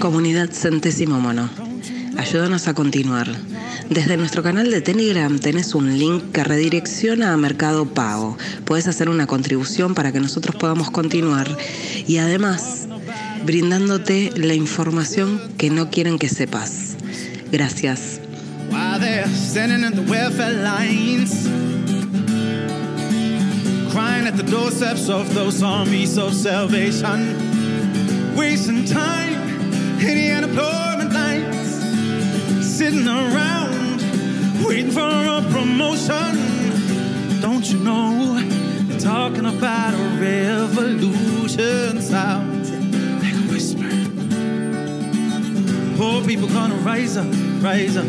Comunidad Centésimo Mono. Ayúdanos a continuar. Desde nuestro canal de Telegram tenés un link que redirecciona a Mercado Pago. Puedes hacer una contribución para que nosotros podamos continuar y además brindándote la información que no quieren que sepas. Gracias. Crying at the doorsteps of those armies of salvation, wasting time in the unemployment lines, sitting around waiting for a promotion. Don't you know they're talking about a revolution sound like a whisper? Poor people gonna rise up, rise up,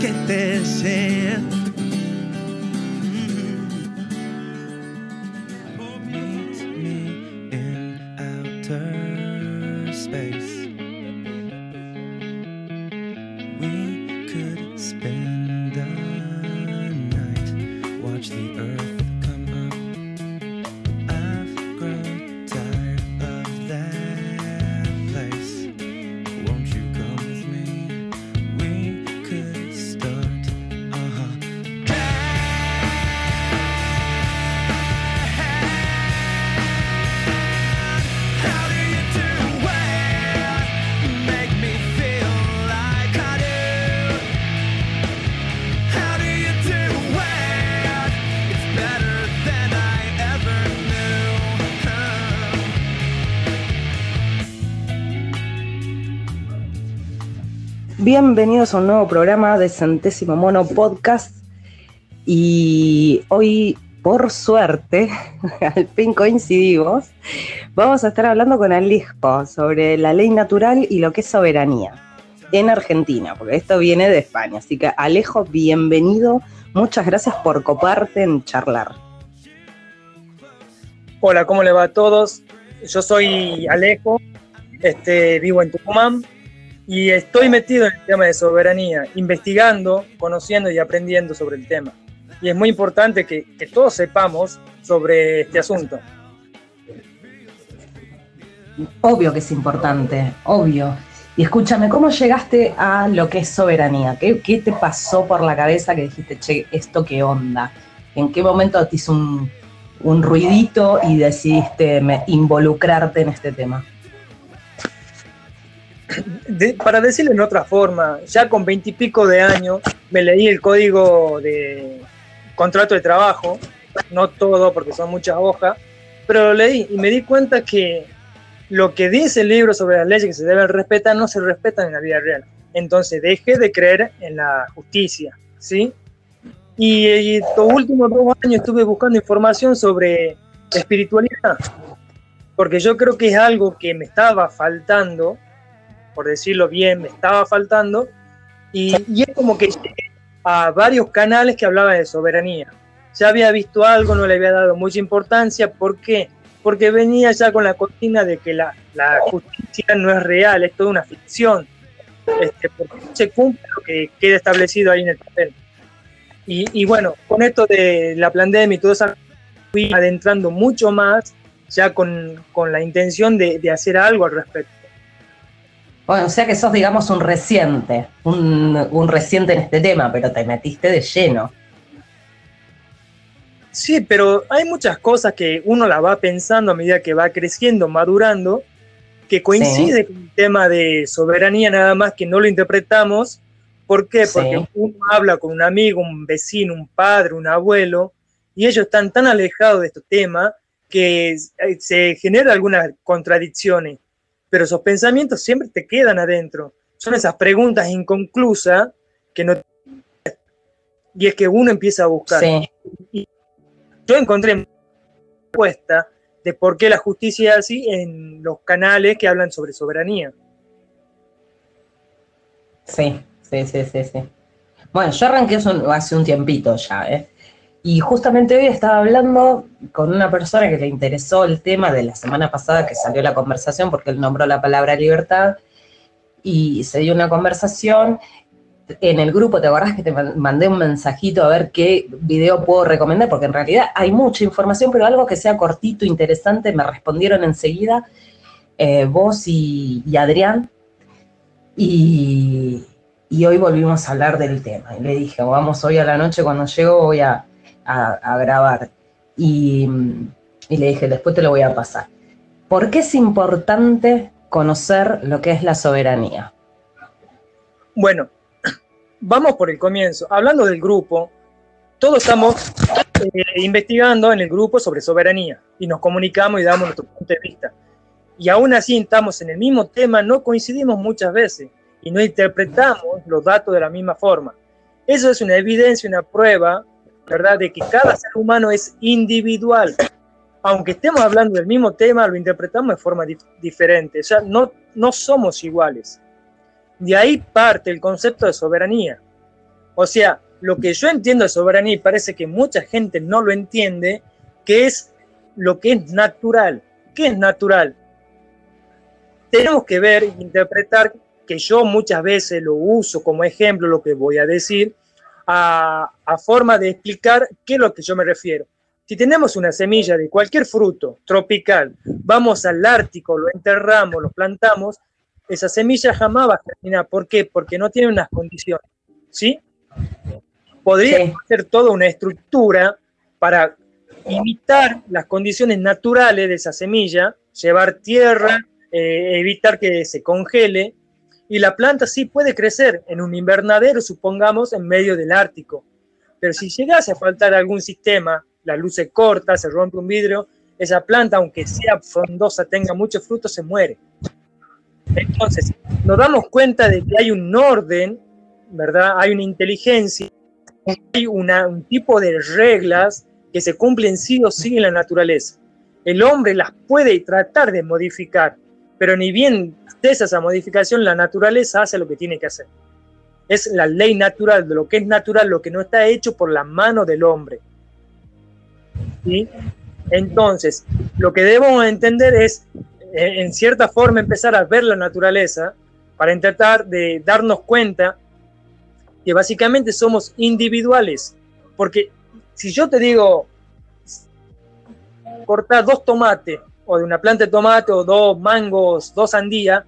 get their share. Bienvenidos a un nuevo programa de Centésimo Mono Podcast. Y hoy, por suerte, al fin coincidimos, vamos a estar hablando con Alejo sobre la ley natural y lo que es soberanía en Argentina, porque esto viene de España. Así que Alejo, bienvenido. Muchas gracias por coparte en charlar. Hola, ¿cómo le va a todos? Yo soy Alejo, este, vivo en Tucumán y estoy metido en el tema de soberanía, investigando, conociendo y aprendiendo sobre el tema. Y es muy importante que, todos sepamos sobre este asunto. Obvio que es importante, obvio. Y escúchame, ¿cómo llegaste a lo que es soberanía? ¿Qué, qué te pasó por la cabeza que dijiste, che, esto qué onda? ¿En qué momento te hizo un, un ruidito y decidiste involucrarte en este tema? Para decirlo en otra forma, ya con veintipico de años me leí el código de contrato de trabajo, no todo porque son muchas hojas, pero lo leí y me di cuenta que lo que dice el libro sobre las leyes que se deben respetar no se respetan en la vida real. Entonces dejé de creer en la justicia, ¿sí? Y, y estos últimos dos años estuve buscando información sobre espiritualidad, porque yo creo que es algo que me estaba faltando, por decirlo bien, me estaba faltando, y, y es como que llegué a varios canales que hablaban de soberanía. Ya había visto algo, no le había dado mucha importancia, ¿por qué? Porque venía ya con la cortina de que la, la justicia no es real, es toda una ficción, este, porque no se cumple lo que queda establecido ahí en el papel. Y, y bueno, con esto de la pandemia y todo eso, fui adentrando mucho más, ya con, con la intención de, de hacer algo al respecto. Bueno, o sea que sos, digamos, un reciente, un, un reciente en este tema, pero te metiste de lleno. Sí, pero hay muchas cosas que uno las va pensando a medida que va creciendo, madurando, que coincide con el tema de soberanía, nada más que no lo interpretamos. ¿Por qué? Sí. Porque uno habla con un amigo, un vecino, un padre, un abuelo, y ellos están tan alejados de estos temas que eh, se generan algunas contradicciones, pero esos pensamientos siempre te quedan adentro. Son esas preguntas inconclusas que no... Y es que uno empieza a buscar Sí. yo encontré respuesta de por qué la justicia es así en los canales que hablan sobre soberanía. Sí, sí, sí, sí, sí. Bueno, yo arranqué eso hace un tiempito ya, ¿eh? Y justamente hoy estaba hablando con una persona que le interesó el tema de la semana pasada que salió la conversación porque él nombró la palabra libertad y se dio una conversación en el grupo, ¿te acordás que te mandé un mensajito a ver qué video puedo recomendar? Porque en realidad hay mucha información, pero algo que sea cortito, interesante, me respondieron enseguida eh, vos y, Adrián. Y, hoy volvimos a hablar del tema. Y le dije, vamos hoy a la noche, cuando llego voy a, grabar. Y, y le dije, después te lo voy a pasar. ¿Por qué es importante conocer lo que es la soberanía? Bueno, vamos por el comienzo. Hablando del grupo, todos estamos eh, investigando en el grupo sobre soberanía y nos comunicamos y damos nuestro punto de vista. Y aún así estamos en el mismo tema, no coincidimos muchas veces y no interpretamos los datos de la misma forma. Eso es una evidencia, una prueba, ¿verdad?, de que cada ser humano es individual. Aunque estemos hablando del mismo tema, lo interpretamos de forma diferente. O sea, no, no somos iguales. De ahí parte el concepto de soberanía. O sea, lo que yo entiendo de soberanía y parece que mucha gente no lo entiende, que es lo que es natural. ¿Qué es natural? Tenemos que ver e interpretar que yo muchas veces lo uso como ejemplo, lo que voy a decir, a, a forma de explicar qué es lo que yo me refiero. Si tenemos una semilla de cualquier fruto tropical, vamos al Ártico, lo enterramos, lo plantamos, esa semilla jamás va a germinar. ¿Por qué? Porque no tiene unas condiciones. ¿Sí? Podría hacer toda una estructura para imitar las condiciones naturales de esa semilla, llevar tierra, eh, evitar que se congele, y la planta sí puede crecer en un invernadero, supongamos, en medio del Ártico. Pero si llegase a faltar algún sistema, la luz se corta, se rompe un vidrio, esa planta, aunque sea frondosa, tenga mucho fruto, se muere. Entonces, nos damos cuenta de que hay un orden, ¿verdad? Hay una inteligencia, hay un tipo de reglas que se cumplen sí o sí en la naturaleza. El hombre las puede tratar de modificar, pero ni bien cesa esa modificación, la naturaleza hace lo que tiene que hacer. Es la ley natural de lo que es natural, lo que no está hecho por la mano del hombre. ¿Sí? Entonces, lo que debemos entender es en cierta forma empezar a ver la naturaleza para intentar de darnos cuenta que básicamente somos individuales. Porque si yo te digo cortar dos tomates o de una planta de tomate o dos mangos, dos sandías,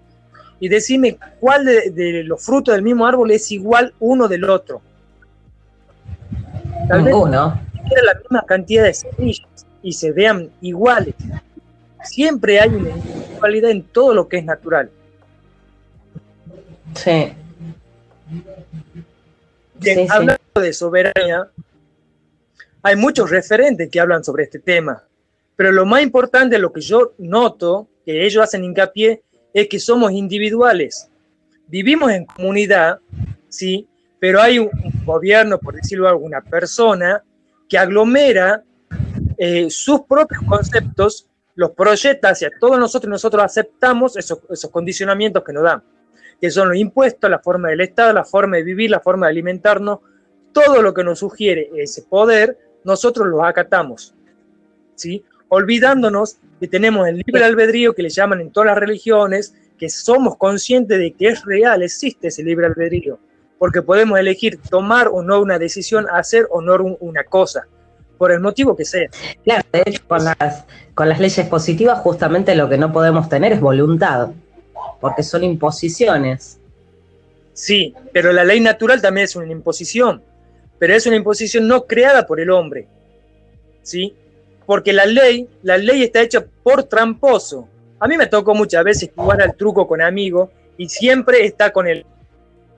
y decime cuál de, los frutos del mismo árbol es igual uno del otro. Tal vez la misma cantidad de semillas y se vean iguales siempre hay una individualidad en todo lo que es natural. Sí. hablando de soberanía, hay muchos referentes que hablan sobre este tema, pero lo más importante, lo que yo noto, que ellos hacen hincapié, es que somos individuales. Vivimos en comunidad, sí, pero hay un, gobierno, por decirlo alguna persona, que aglomera eh, sus propios conceptos los proyecta hacia todos nosotros y nosotros aceptamos esos, condicionamientos que nos dan, que son los impuestos, la forma del Estado, la forma de vivir, la forma de alimentarnos, todo lo que nos sugiere ese poder, nosotros lo acatamos, ¿sí? Olvidándonos que tenemos el libre albedrío que le llaman en todas las religiones, que somos conscientes de que es real, existe ese libre albedrío, porque podemos elegir tomar o no una decisión, hacer o no una cosa por el motivo que sea. Claro, de hecho, con las, con las leyes positivas justamente lo que no podemos tener es voluntad, porque son imposiciones. Sí, pero la ley natural también es una imposición, pero es una imposición no creada por el hombre, ¿sí? Porque la ley, la ley está hecha por tramposo. A mí me tocó muchas veces jugar al truco con amigos y siempre está con el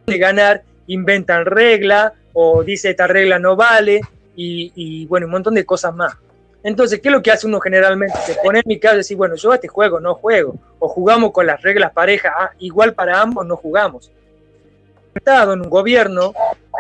de ganar, inventan regla o dice esta regla no vale y, bueno, un montón de cosas más. Entonces, ¿qué es lo que hace uno generalmente? Se pone en mi casa y decir, bueno, yo a este juego no juego, o jugamos con las reglas parejas, ah, igual para ambos no jugamos. En un gobierno,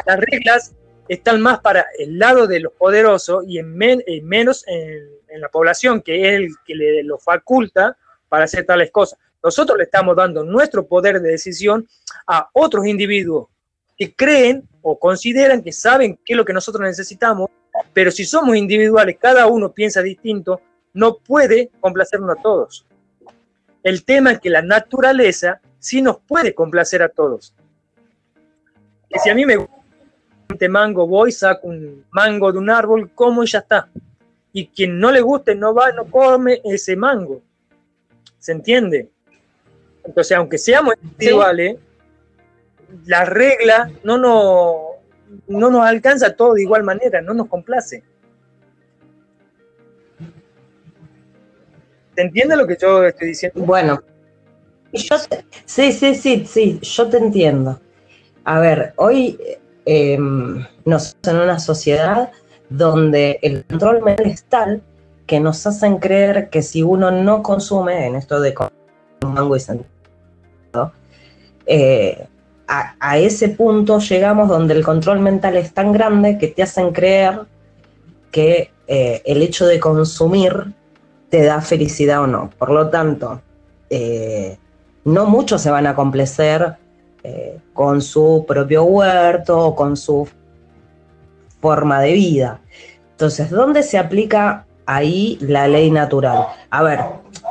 las reglas están más para el lado de los poderosos y en, menos en, en, la población, que es el que le lo faculta para hacer tales cosas. Nosotros le estamos dando nuestro poder de decisión a otros individuos que creen o consideran que saben qué es lo que nosotros necesitamos, pero si somos individuales, cada uno piensa distinto, no puede complacernos a todos. El tema es que la naturaleza sí nos puede complacer a todos. que si a mí me gusta este mango, voy, saco un mango de un árbol, como y ya está. Y quien no le guste no va, no come ese mango. ¿Se entiende? Entonces, aunque seamos individuales, la regla no nos, no nos alcanza todo de igual manera, no nos complace. ¿Te entiende lo que yo estoy diciendo? Bueno, yo sí, sí, sí, sí, yo te entiendo. A ver, hoy eh, nos en una sociedad donde el control mental es tal que nos hacen creer que si uno no consume, en esto de mango y sentido, eh, a, ese punto llegamos donde el control mental es tan grande que te hacen creer que eh, el hecho de consumir te da felicidad o no. Por lo tanto, eh, no muchos se van a complacer eh, con su propio huerto o con su forma de vida. Entonces, ¿dónde se aplica ahí la ley natural? A ver,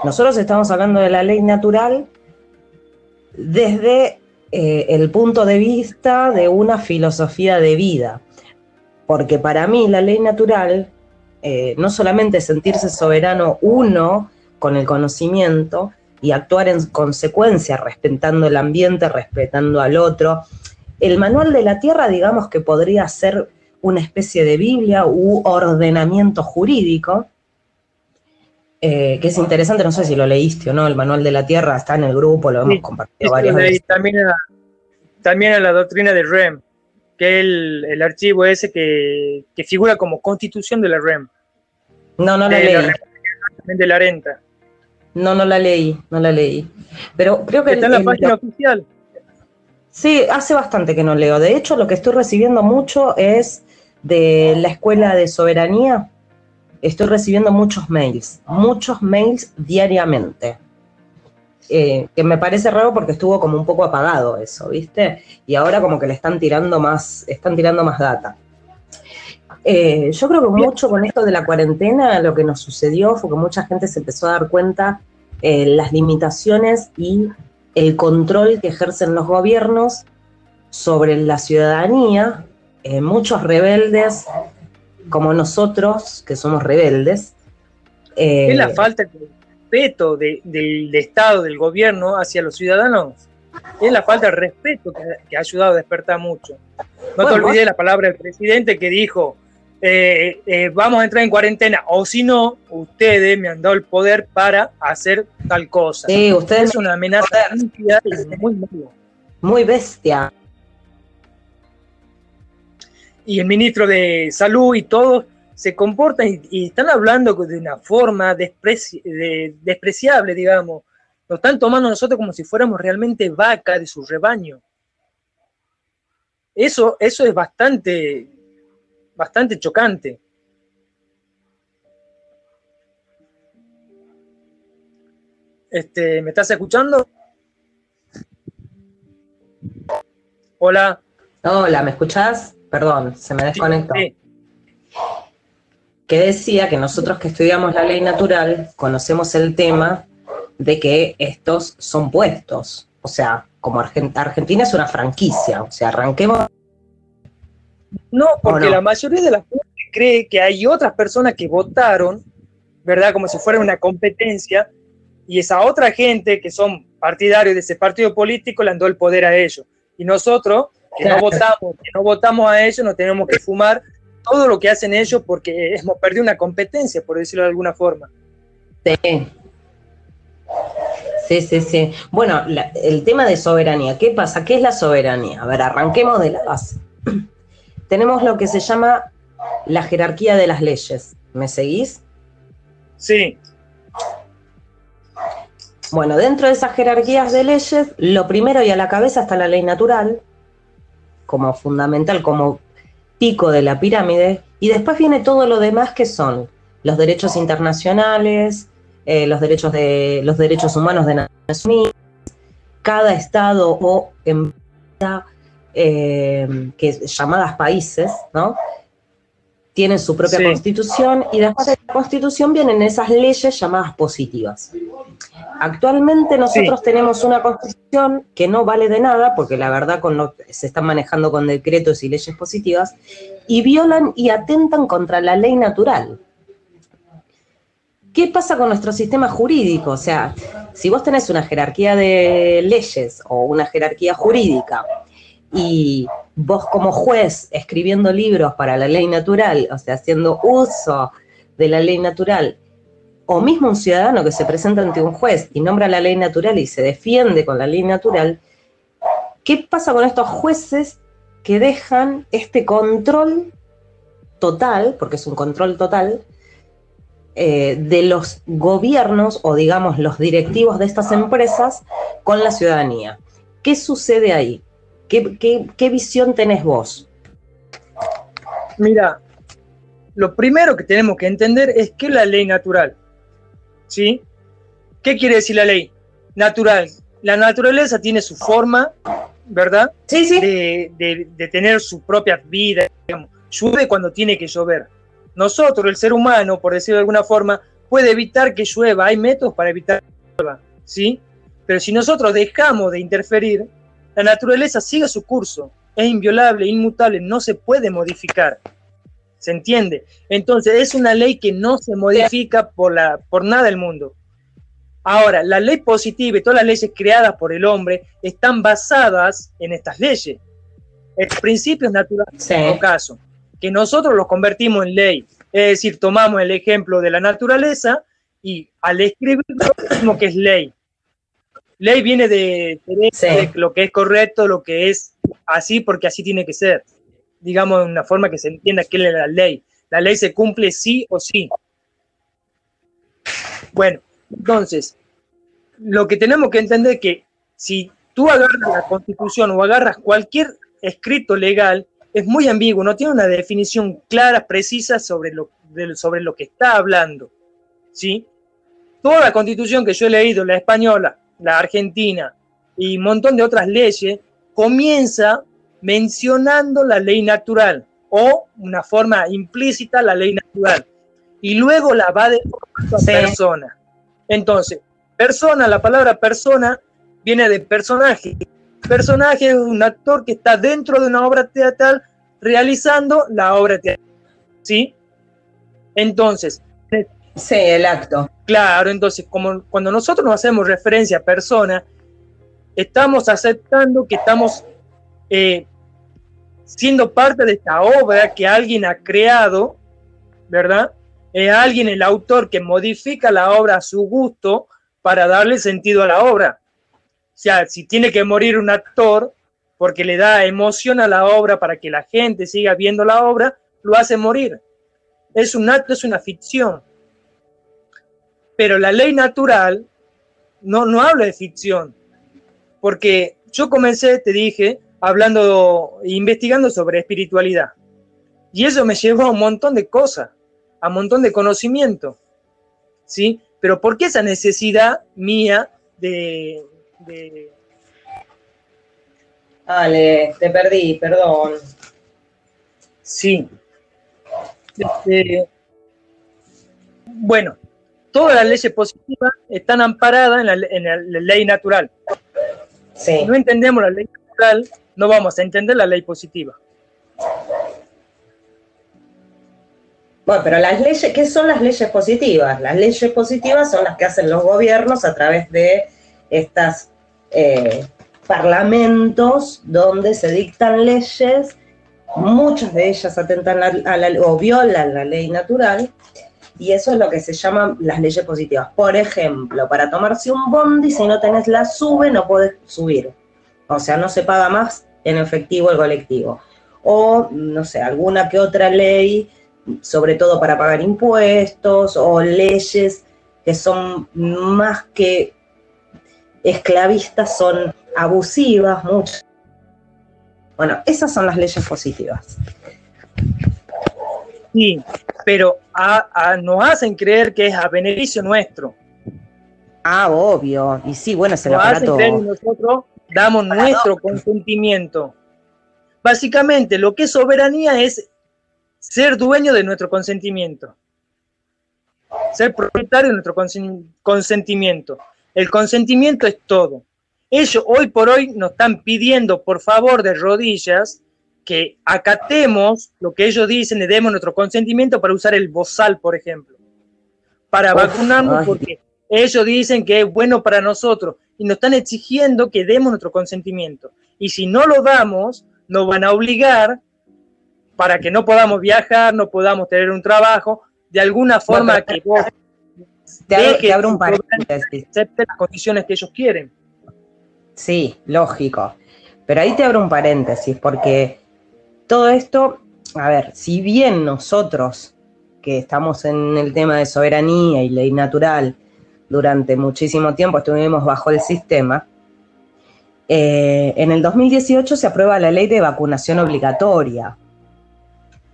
nosotros estamos hablando de la ley natural desde eh, el punto de vista de una filosofía de vida, porque para mí la ley natural eh, no solamente sentirse soberano uno con el conocimiento y actuar en consecuencia, respetando el ambiente, respetando al otro. El manual de la tierra, digamos que podría ser una especie de Biblia u ordenamiento jurídico, eh, que es interesante, no sé si lo leíste o no, el manual de la tierra está en el grupo, lo hemos compartido varias veces. También a, también a la doctrina de REM, que es el, archivo ese que, figura como constitución de la REM. No, no la leí. de la renta. No, no la leí, no la leí. Pero creo que... Está en la página oficial. Sí, hace bastante que no leo. De hecho, lo que estoy recibiendo mucho es de la Escuela de Soberanía. Estoy recibiendo muchos mails, muchos mails diariamente. Eh, que me parece raro porque estuvo como un poco apagado eso, ¿viste? Y ahora como que le están tirando más, están tirando más data. Eh, yo creo que mucho con esto de la cuarentena lo que nos sucedió fue que mucha gente se empezó a dar cuenta eh, las limitaciones y el control que ejercen los gobiernos sobre la ciudadanía. muchos rebeldes, como nosotros, que somos rebeldes. es la falta de respeto del Estado, del gobierno hacia los ciudadanos. Es la falta de respeto que, ha ayudado a despertar mucho. No te olvides la palabra del presidente que dijo, eh, eh, vamos a entrar en cuarentena, o si no, ustedes me han dado el poder para hacer tal cosa. Sí, ustedes es una amenaza muy Muy bestia. Y el ministro de Salud y todos se comportan y, están hablando de una forma despreciable, digamos. Lo están tomando nosotros como si fuéramos realmente vaca de su rebaño. Eso, eso es bastante, bastante chocante. Este, ¿Me estás escuchando? Hola. Hola, ¿me escuchás? Perdón, se me desconectó que decía que nosotros que estudiamos la ley natural conocemos el tema de que estos son puestos. O sea, como Argentina es una franquicia, o sea, arranquemos. No, porque la mayoría de la gente cree que hay otras personas que votaron, ¿verdad? Como si fuera una competencia, y esa otra gente que son partidarios de ese partido político le dado el poder a ellos. Y nosotros, que no votamos, que no votamos a ellos, no tenemos que fumar todo lo que hacen ellos porque hemos perdido una competencia, por decirlo de alguna forma. Sí. Sí, sí, sí. Bueno, el tema de soberanía, ¿qué pasa? ¿Qué es la soberanía? A ver, arranquemos de la base. Tenemos lo que se llama la jerarquía de las leyes. ¿Me seguís? Sí. Bueno, dentro de esas jerarquías de leyes, lo primero y a la cabeza está la ley natural, como fundamental, como pico de la pirámide, y después viene todo lo demás que son los derechos internacionales, eh, los, derechos de, los derechos humanos de Naciones Unidas, cada estado o empresa, eh, que llamadas países, ¿no? tienen su propia Sí. constitución y después de la constitución vienen esas leyes llamadas positivas. Actualmente nosotros tenemos una constitución que no vale de nada, porque la verdad con lo- se están manejando con decretos y leyes positivas, y violan y atentan contra la ley natural. ¿Qué pasa con nuestro sistema jurídico? O sea, si vos tenés una jerarquía de leyes o una jerarquía jurídica y vos como juez escribiendo libros para la ley natural, o sea, haciendo uso de la ley natural, o mismo un ciudadano que se presenta ante un juez y nombra la ley natural y se defiende con la ley natural, ¿qué pasa con estos jueces que dejan este control total, porque es un control total, eh, de los gobiernos o digamos los directivos de estas empresas con la ciudadanía? ¿Qué sucede ahí? ¿Qué, qué- qué visión tenés vos? Mira, lo primero que tenemos que entender es qué es la ley natural. ¿Sí? ¿Qué quiere decir la ley natural? La naturaleza tiene su forma, ¿verdad? Sí, sí. de, de- de tener su propia vida. digamos. Llueve cuando tiene que llover. Nosotros, el ser humano, por decirlo de alguna forma, puede evitar que llueva. Hay métodos para evitar que llueva, ¿sí? Pero si nosotros dejamos de interferir, la naturaleza sigue su curso. Es inviolable, inmutable, no se puede modificar. ¿Se entiende? Entonces, es una ley que no se modifica por, la, por nada del mundo. Ahora, la ley positiva y todas las leyes creadas por el hombre están basadas en estas leyes. El principio es natural Sí. en todo caso, que nosotros los convertimos en ley. Es decir, tomamos el ejemplo de la naturaleza y al escribirlo decimos que es ley. Ley viene de, de- Sí. de lo que es correcto, lo que es así, porque así tiene que ser. Digamos, de una forma que se entienda qué es la ley. La ley se cumple sí o sí. Bueno, entonces, lo que tenemos que entender es que si tú agarras la constitución o agarras cualquier escrito legal, es muy ambiguo, no tiene una definición clara, precisa sobre lo, de- sobre lo que está hablando. ¿sí? Toda la constitución que yo he leído, la española, la argentina y un montón de otras leyes, comienza mencionando la ley natural o una forma implícita la ley natural y luego la va de Sí. persona. Entonces, persona, la palabra persona viene de personaje. Personaje es un actor que está dentro de una obra teatral realizando la obra teatral. ¿Sí? Entonces, Sí, el acto. Claro, entonces, como cuando nosotros nos hacemos referencia a persona, estamos aceptando que estamos eh, siendo parte de esta obra que alguien ha creado, ¿verdad? Es alguien, el autor, que modifica la obra a su gusto para darle sentido a la obra. O sea, si tiene que morir un actor porque le da emoción a la obra para que la gente siga viendo la obra, lo hace morir. Es un acto, es una ficción pero la ley natural no, no habla de ficción, porque yo comencé, te dije, hablando, investigando sobre espiritualidad, y eso me llevó a un montón de cosas, a un montón de conocimiento, ¿sí? Pero ¿por qué esa necesidad mía de... de Ale, te perdí, perdón. sí. Este, bueno, todas las leyes positivas están amparadas en la, en la ley natural. Sí. Si no entendemos la ley natural, no vamos a entender la ley positiva. Bueno, pero las leyes, ¿qué son las leyes positivas? Las leyes positivas son las que hacen los gobiernos a través de estas eh, parlamentos donde se dictan leyes, muchas de ellas atentan a, a la, o violan la ley natural, y eso es lo que se llaman las leyes positivas. Por ejemplo, para tomarse un bondi, si no tenés la sube, no podés subir. O sea, no se paga más en efectivo el colectivo. O, no sé, alguna que otra ley sobre todo para pagar impuestos o leyes que son más que esclavistas, son abusivas, mucho. Bueno, esas son las leyes positivas. Sí, pero a- a- nos hacen creer que es a beneficio nuestro. Ah, obvio. Y sí, bueno, es el Nos hacen creer nosotros damos nuestro consentimiento. Básicamente, lo que es soberanía es ser dueño de nuestro consentimiento. Ser propietario de nuestro consentimiento. El consentimiento es todo. Ellos hoy por hoy nos están pidiendo, por favor, de rodillas, que acatemos lo que ellos dicen y demos nuestro consentimiento para usar el bozal, por ejemplo. Para vacunarnos porque ellos dicen que es bueno para nosotros y nos están exigiendo que demos nuestro consentimiento. Y si no lo damos, nos van a obligar para que no podamos viajar, no podamos tener un trabajo, de alguna forma que vos te, abro un paréntesis. Acepte las condiciones que ellos quieren. Sí, lógico. Pero ahí te abro un paréntesis, porque todo esto, a ver, si bien nosotros, que estamos en el tema de soberanía y ley natural, durante muchísimo tiempo estuvimos bajo el sistema, eh, en el 2018 se aprueba la ley de vacunación obligatoria.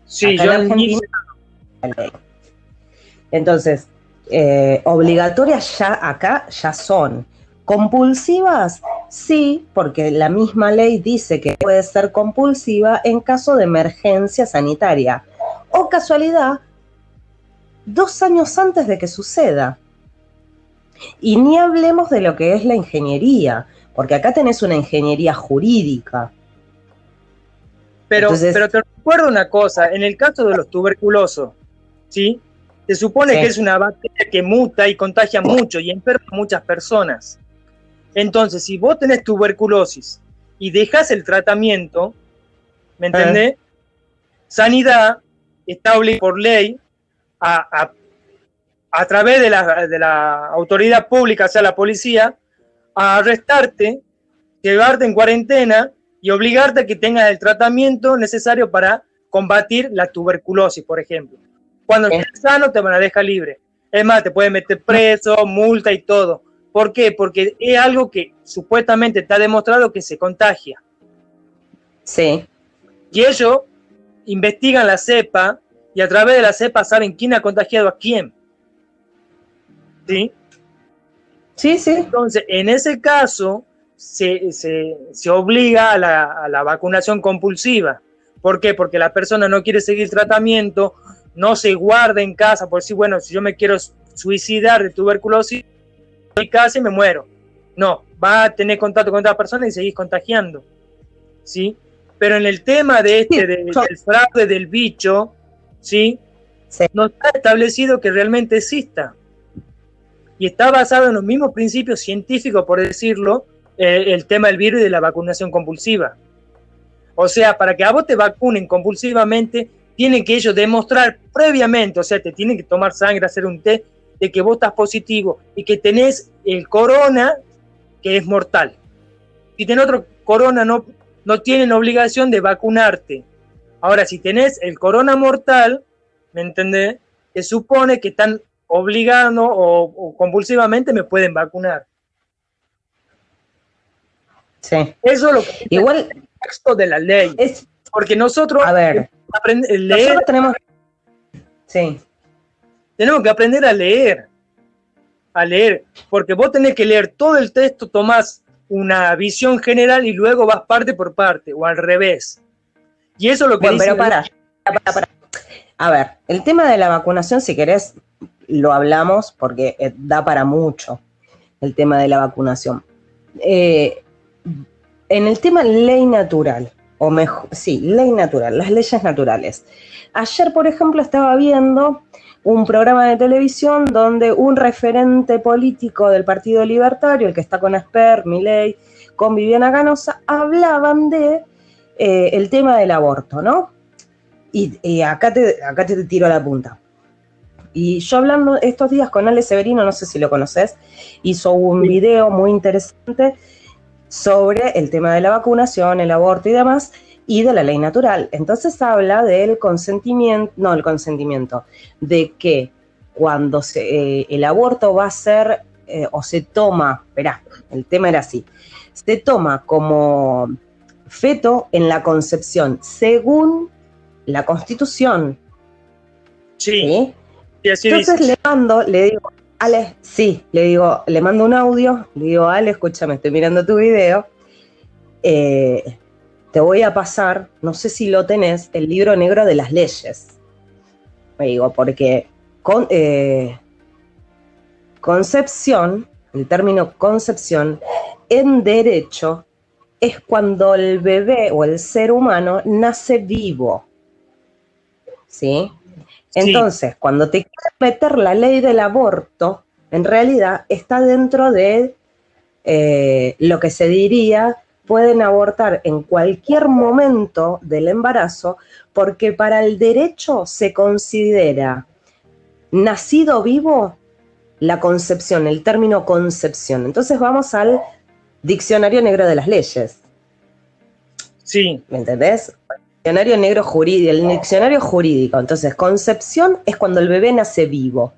Sí, yo en Argentina, Entonces, eh, obligatorias ya acá ya son. Compulsivas, sí, porque la misma ley dice que puede ser compulsiva en caso de emergencia sanitaria. O casualidad, dos años antes de que suceda. Y ni hablemos de lo que es la ingeniería, porque acá tenés una ingeniería jurídica. Pero, pero te recuerdo una cosa, en el caso de los tuberculosos, ¿sí? Se supone que es una bacteria que muta y contagia mucho y enferma a muchas personas. Entonces, si vos tenés tuberculosis y dejas el tratamiento, ¿me eh. entendés? Sanidad está obligada por ley a, a, través de la, de la, autoridad pública, o sea, la policía, a arrestarte, llevarte en cuarentena y obligarte a que tengas el tratamiento necesario para combatir la tuberculosis, por ejemplo. Cuando eh. estés sano te van a dejar libre. Es más, te pueden meter preso, multa y todo. ¿Por qué? Porque es algo que supuestamente está demostrado que se contagia. Sí. Y ellos investigan la cepa y a través de la cepa saben quién ha contagiado a quién. ¿Sí? Sí, sí. Entonces, en ese caso, se, obliga a la, a la, vacunación compulsiva. ¿Por qué? Porque la persona no quiere seguir tratamiento, no se guarda en casa por decir, bueno, si yo me quiero suicidar de tuberculosis, y me muero. No, va a tener contacto con otra persona y seguís contagiando. ¿Sí? Pero en el tema de este, del fraude del bicho, ¿sí? No está establecido que realmente exista. Y está basado en los mismos principios científicos, por decirlo, eh, el tema del virus y de la vacunación compulsiva. O sea, para que a vos te vacunen compulsivamente, tienen que ellos demostrar previamente, o sea, te tienen que tomar sangre, hacer un test de que vos estás positivo y que tenés el corona que es mortal. Si tenés otro corona, no, no tienen obligación de vacunarte. Ahora, si tenés el corona mortal, ¿me entendés? Se supone que están obligando o, compulsivamente me pueden vacunar. Sí. Eso es lo que igual el texto de la ley. Es, porque nosotros a ver, nosotros tenemos sí tenemos que aprender a leer, a leer, porque vos tenés que leer todo el texto, tomás una visión general y luego vas parte por parte, o al revés. Y eso es lo que bueno, Pero para, para, A ver, el tema de la vacunación, si querés, lo hablamos porque eh, da para mucho el tema de la vacunación. Eh, en el tema ley natural, o mejor, sí, ley natural, las leyes naturales. Ayer, por ejemplo, estaba viendo un programa de televisión donde un referente político del Partido Libertario, el que está con Esper, Milei, con Viviana Ganosa, hablaban de eh, el tema del aborto, ¿no? Y, acá, te, acá te tiro la punta. Y yo hablando estos días con Ale Severino, no sé si lo conoces, hizo un video muy interesante sobre el tema de la vacunación, el aborto y demás, y de la ley natural. Entonces habla del consentimiento, no el consentimiento, de que cuando se, eh, el aborto va a ser eh, o se toma, verá, el tema era así, se toma como feto en la concepción según la constitución. Sí. Entonces le mando, le digo, Ale, sí, le digo, le mando un audio, le digo, Ale, escúchame, estoy mirando tu video. Eh, te voy a pasar, no sé si lo tenés, el libro negro de las leyes. Me digo, porque con, eh, concepción, el término concepción, en derecho es cuando el bebé o el ser humano nace vivo. ¿Sí? Entonces, cuando te quieres meter la ley del aborto, en realidad está dentro de eh, lo que se diría pueden abortar en cualquier momento del embarazo porque para el derecho se considera nacido vivo la concepción, el término concepción. Entonces vamos al diccionario negro de las leyes. Sí. ¿Me entendés? Diccionario negro jurídico, el diccionario jurídico. Entonces, concepción es cuando el bebé nace vivo.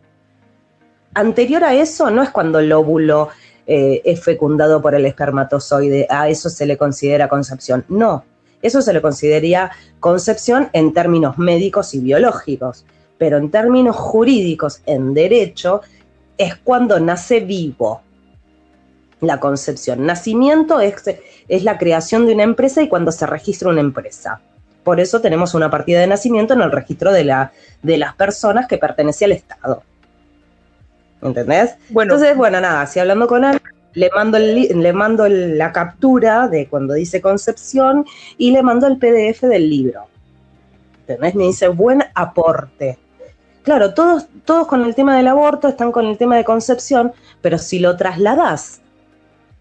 Anterior a eso no es cuando el óvulo eh, es fecundado por el espermatozoide, a eso se le considera concepción. No, eso se le consideraría concepción en términos médicos y biológicos, pero en términos jurídicos, en derecho, es cuando nace vivo la concepción. Nacimiento es, es la creación de una empresa y cuando se registra una empresa. Por eso tenemos una partida de nacimiento en el registro de, la, de las personas que pertenece al Estado. ¿Entendés? Bueno, Entonces, bueno, nada, si hablando con él, le mando, el, le mando la captura de cuando dice concepción y le mando el PDF del libro. ¿Entendés? Me dice, buen aporte. Claro, todos, todos con el tema del aborto están con el tema de concepción, pero si lo trasladas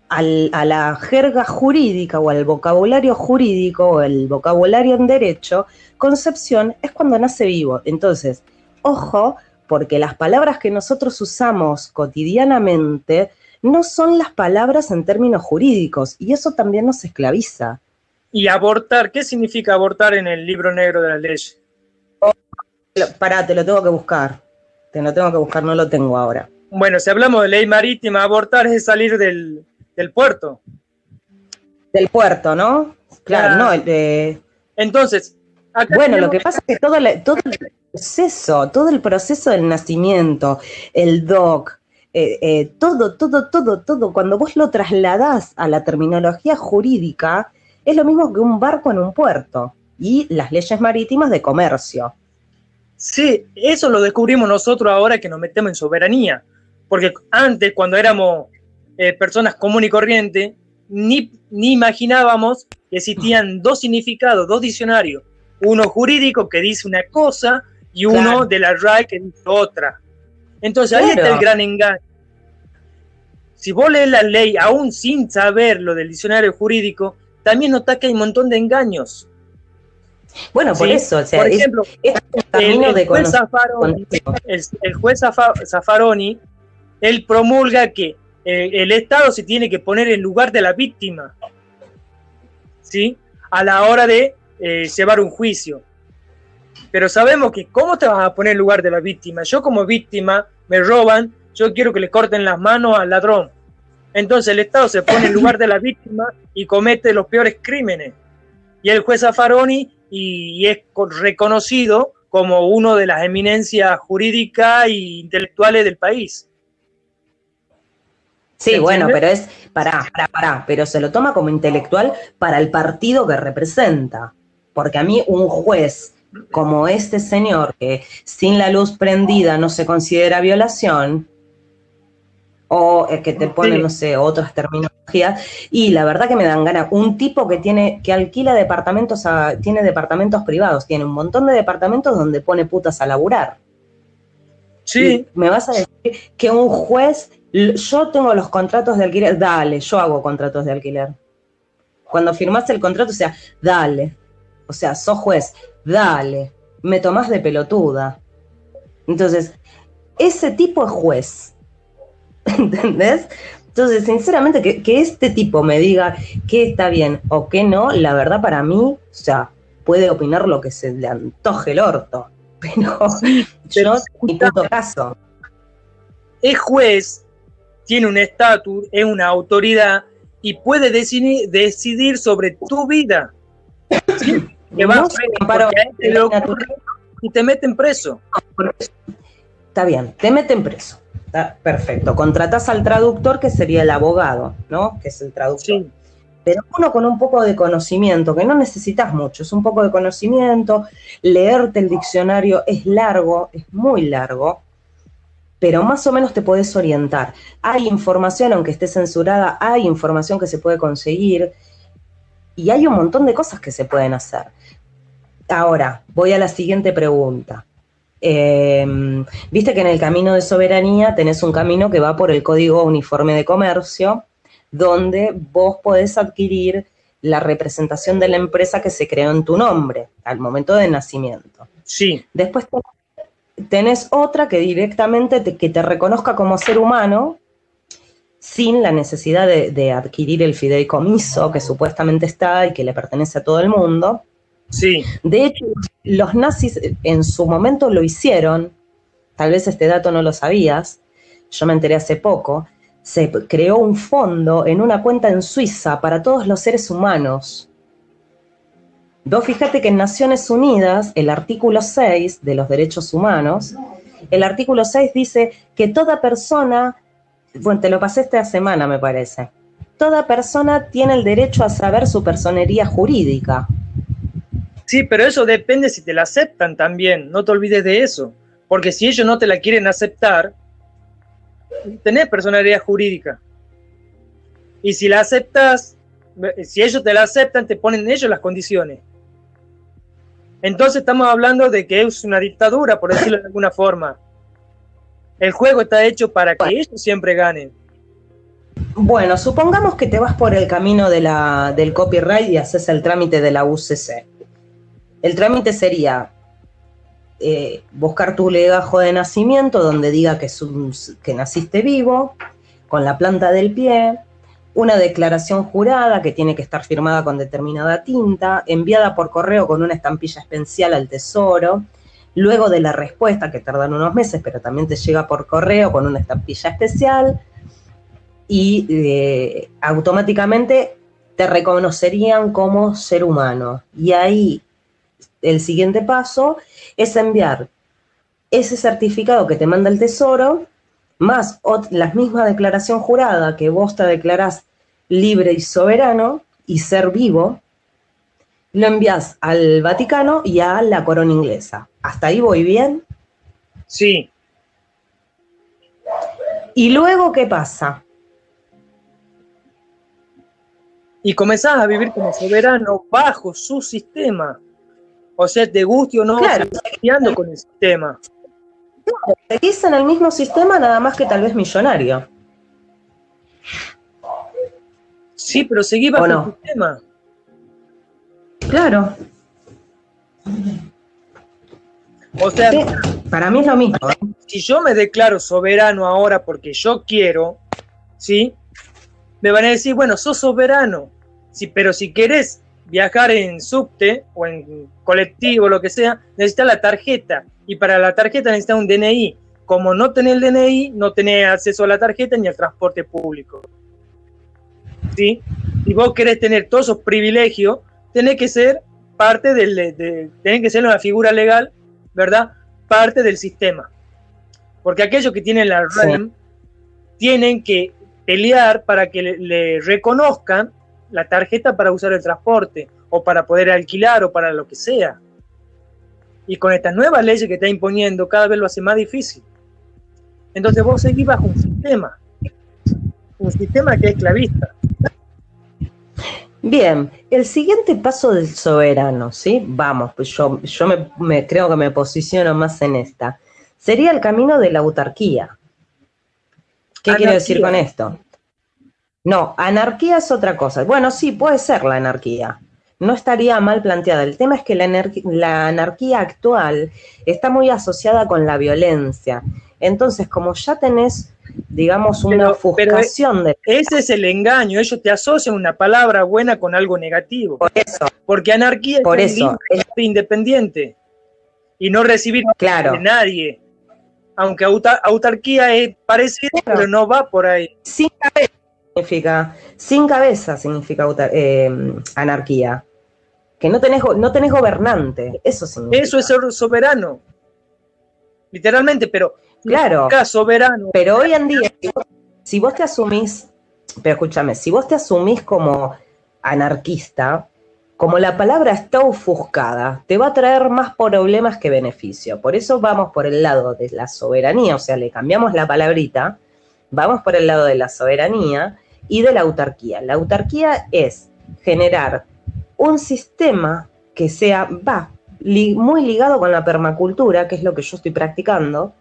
a la jerga jurídica o al vocabulario jurídico o el vocabulario en derecho, concepción es cuando nace vivo. Entonces, ojo, porque las palabras que nosotros usamos cotidianamente no son las palabras en términos jurídicos y eso también nos esclaviza. ¿Y abortar? ¿Qué significa abortar en el libro negro de la ley? pará, te lo tengo que buscar. Te lo tengo que buscar, no lo tengo ahora. Bueno, si hablamos de ley marítima, abortar es salir del, puerto. Del puerto, ¿no? Claro, no. El, Entonces, bueno, lo que pasa es que todo, todo el proceso, todo el proceso del nacimiento, el DOC, eh, eh, todo, todo, todo, todo, cuando vos lo trasladás a la terminología jurídica, es lo mismo que un barco en un puerto y las leyes marítimas de comercio. Sí, eso lo descubrimos nosotros ahora que nos metemos en soberanía, porque antes, cuando éramos eh, personas comunes y corrientes, ni, ni imaginábamos que existían dos significados, dos diccionarios, uno jurídico que dice una cosa y uno de la RAE que dice otra. Entonces ahí está el gran engaño. Si vos lees la ley aún sin saber lo del diccionario jurídico, también notas que hay un montón de engaños. Bueno, por eso, o sea, por ejemplo, el, juez Zaffaroni, él promulga que eh, el Estado se tiene que poner en lugar de la víctima, ¿sí? A la hora de eh, llevar un juicio. Pero sabemos que, ¿cómo te vas a poner en lugar de la víctima? Yo como víctima me roban, yo quiero que le corten las manos al ladrón. Entonces el Estado se pone en lugar de la víctima y comete los peores crímenes. Y el juez Zaffaroni y, es reconocido como uno de las eminencias jurídicas e intelectuales del país. Sí, bueno, pero es, pará, pará, pará, pero se lo toma como intelectual para el partido que representa. Porque a mí un juez como este señor, que sin la luz prendida no se considera violación, o que te pone, no sé, otras terminologías, y la verdad que me dan ganas. Un tipo que tiene, que alquila departamentos, tiene departamentos privados, tiene un montón de departamentos donde pone putas a laburar. Sí. me vas a decir que un juez, yo tengo los contratos de alquiler, dale, yo hago contratos de alquiler. Cuando firmaste el contrato, o sea, dale. O sea, sos juez, dale, me tomás de pelotuda. Entonces, ese tipo es juez. ¿Entendés? Entonces, sinceramente, que, este tipo me diga qué está bien o qué no, la verdad para mí, o sea, puede opinar lo que se le antoje el orto. Pero yo, puto caso. Es juez, tiene un estatus, es una autoridad y puede decidir, decidir sobre tu vida. Que va y te meten preso. Está bien, te meten preso. Está perfecto. Contratas al traductor, que sería el abogado, ¿no? Que es el traductor. pero uno con un poco de conocimiento, que no necesitas mucho, es un poco de conocimiento, leerte el diccionario es largo, es muy largo, pero más o menos te puedes orientar. Hay información, aunque esté censurada, hay información que se puede conseguir y hay un montón de cosas que se pueden hacer. Ahora, voy a la siguiente pregunta. Em, viste que en el camino de soberanía tenés un camino que va por el Código Uniforme de Comercio, donde vos podés adquirir la representación de la empresa que se creó en tu nombre al momento de nacimiento. Sí. Después tenés otra que directamente te, que te reconozca como ser humano sin la necesidad de, de, adquirir el fideicomiso que supuestamente está y que le pertenece a todo el mundo. Sí. De hecho, los nazis en su momento lo hicieron, tal vez este dato no lo sabías, yo me enteré hace poco, se creó un fondo en una cuenta en Suiza para todos los seres humanos. Vos fíjate que en Naciones Unidas, el artículo 6 de los derechos humanos, el artículo 6 dice que toda persona, bueno, te lo pasé esta semana me parece, toda persona tiene el derecho a saber su personería jurídica. Sí, pero eso depende si te la aceptan también, no te olvides de eso, porque si ellos no te la quieren aceptar, tenés personalidad jurídica. Y si la aceptas, si ellos te la aceptan, te ponen ellos las condiciones. Entonces estamos hablando de que es una dictadura, por decirlo de alguna forma. El juego está hecho para que ellos siempre ganen. Bueno, supongamos que te vas por el camino de la, del copyright y haces el trámite de la UCC. El trámite sería eh, buscar tu legajo de nacimiento donde diga que, que naciste vivo, con la planta del pie, una declaración jurada que tiene que estar firmada con determinada tinta, enviada por correo con una estampilla especial al tesoro, luego de la respuesta, que tardan unos meses, pero también te llega por correo con una estampilla especial, y eh, automáticamente te reconocerían como ser humano. Y ahí el siguiente paso es enviar ese certificado que te manda el tesoro, más la misma declaración jurada que vos te declarás libre y soberano y ser vivo, lo envías al Vaticano y a la corona inglesa. ¿Hasta ahí voy bien? Sí. ¿Y luego qué pasa? Y comenzás a vivir como soberano bajo su sistema. O sea, te guste o no, Claro. guiando con el sistema. Seguís en el mismo sistema, nada más que tal vez millonario. Sí, pero seguí bajo el sistema. Claro. O sea, Sí, Para mí es lo mismo. ¿eh? si yo me declaro soberano ahora porque yo quiero, ¿sí? Me van a decir, bueno, sos soberano, sí, pero si querés viajar en subte o en colectivo, lo que sea, necesitas la tarjeta. Y para la tarjeta necesitas un DNI. Como no tenés el DNI, no tenés acceso a la tarjeta ni al transporte público. ¿Sí? Si vos querés tener todos esos privilegios, tenés que ser parte del, de, de- tenés que ser una figura legal, ¿verdad? Parte del sistema. Porque aquellos que tienen la Sí. REM tienen que pelear para que le, le reconozcan la tarjeta para usar el transporte o para poder alquilar o para lo que sea. Y con estas nuevas leyes que está imponiendo, cada vez lo hace más difícil. Entonces vos seguís bajo un sistema, un sistema que es esclavista. Bien, el siguiente paso del soberano, ¿sí? Vamos, pues yo, yo me, me- creo que me posiciono más en esta. Sería el camino de la autarquía. ¿Qué quiero decir con esto? No, anarquía es otra cosa. Bueno, sí, puede ser la anarquía. No estaría mal planteada. El tema es que la, la anarquía actual está muy asociada con la violencia. Entonces, como ya tenés, digamos, una Pero- pero- ofuscación de Ese es el engaño, ellos te asocian una palabra buena con algo negativo. por eso, Porque anarquía Por es eso, libre, independiente y no recibir claro. de nadie. Aunque auta- autarquía es parecido, Claro. pero no va por ahí. Sin cabeza significa, sin cabeza significa eh, anarquía. Que no tenés, no tenés gobernante, eso significa. Eso es ser soberano. Literalmente, pero Claro, pero hoy en día, si vos, si vos te asumís, pero escúchame, si vos te asumís como anarquista, como la palabra está ofuscada, te va a traer más problemas que beneficio. Por eso vamos por el lado de la soberanía, o sea, le cambiamos la palabrita, vamos por el lado de la soberanía y de la autarquía. La autarquía es generar un sistema que sea, va, muy ligado con la permacultura, que es lo que yo estoy practicando,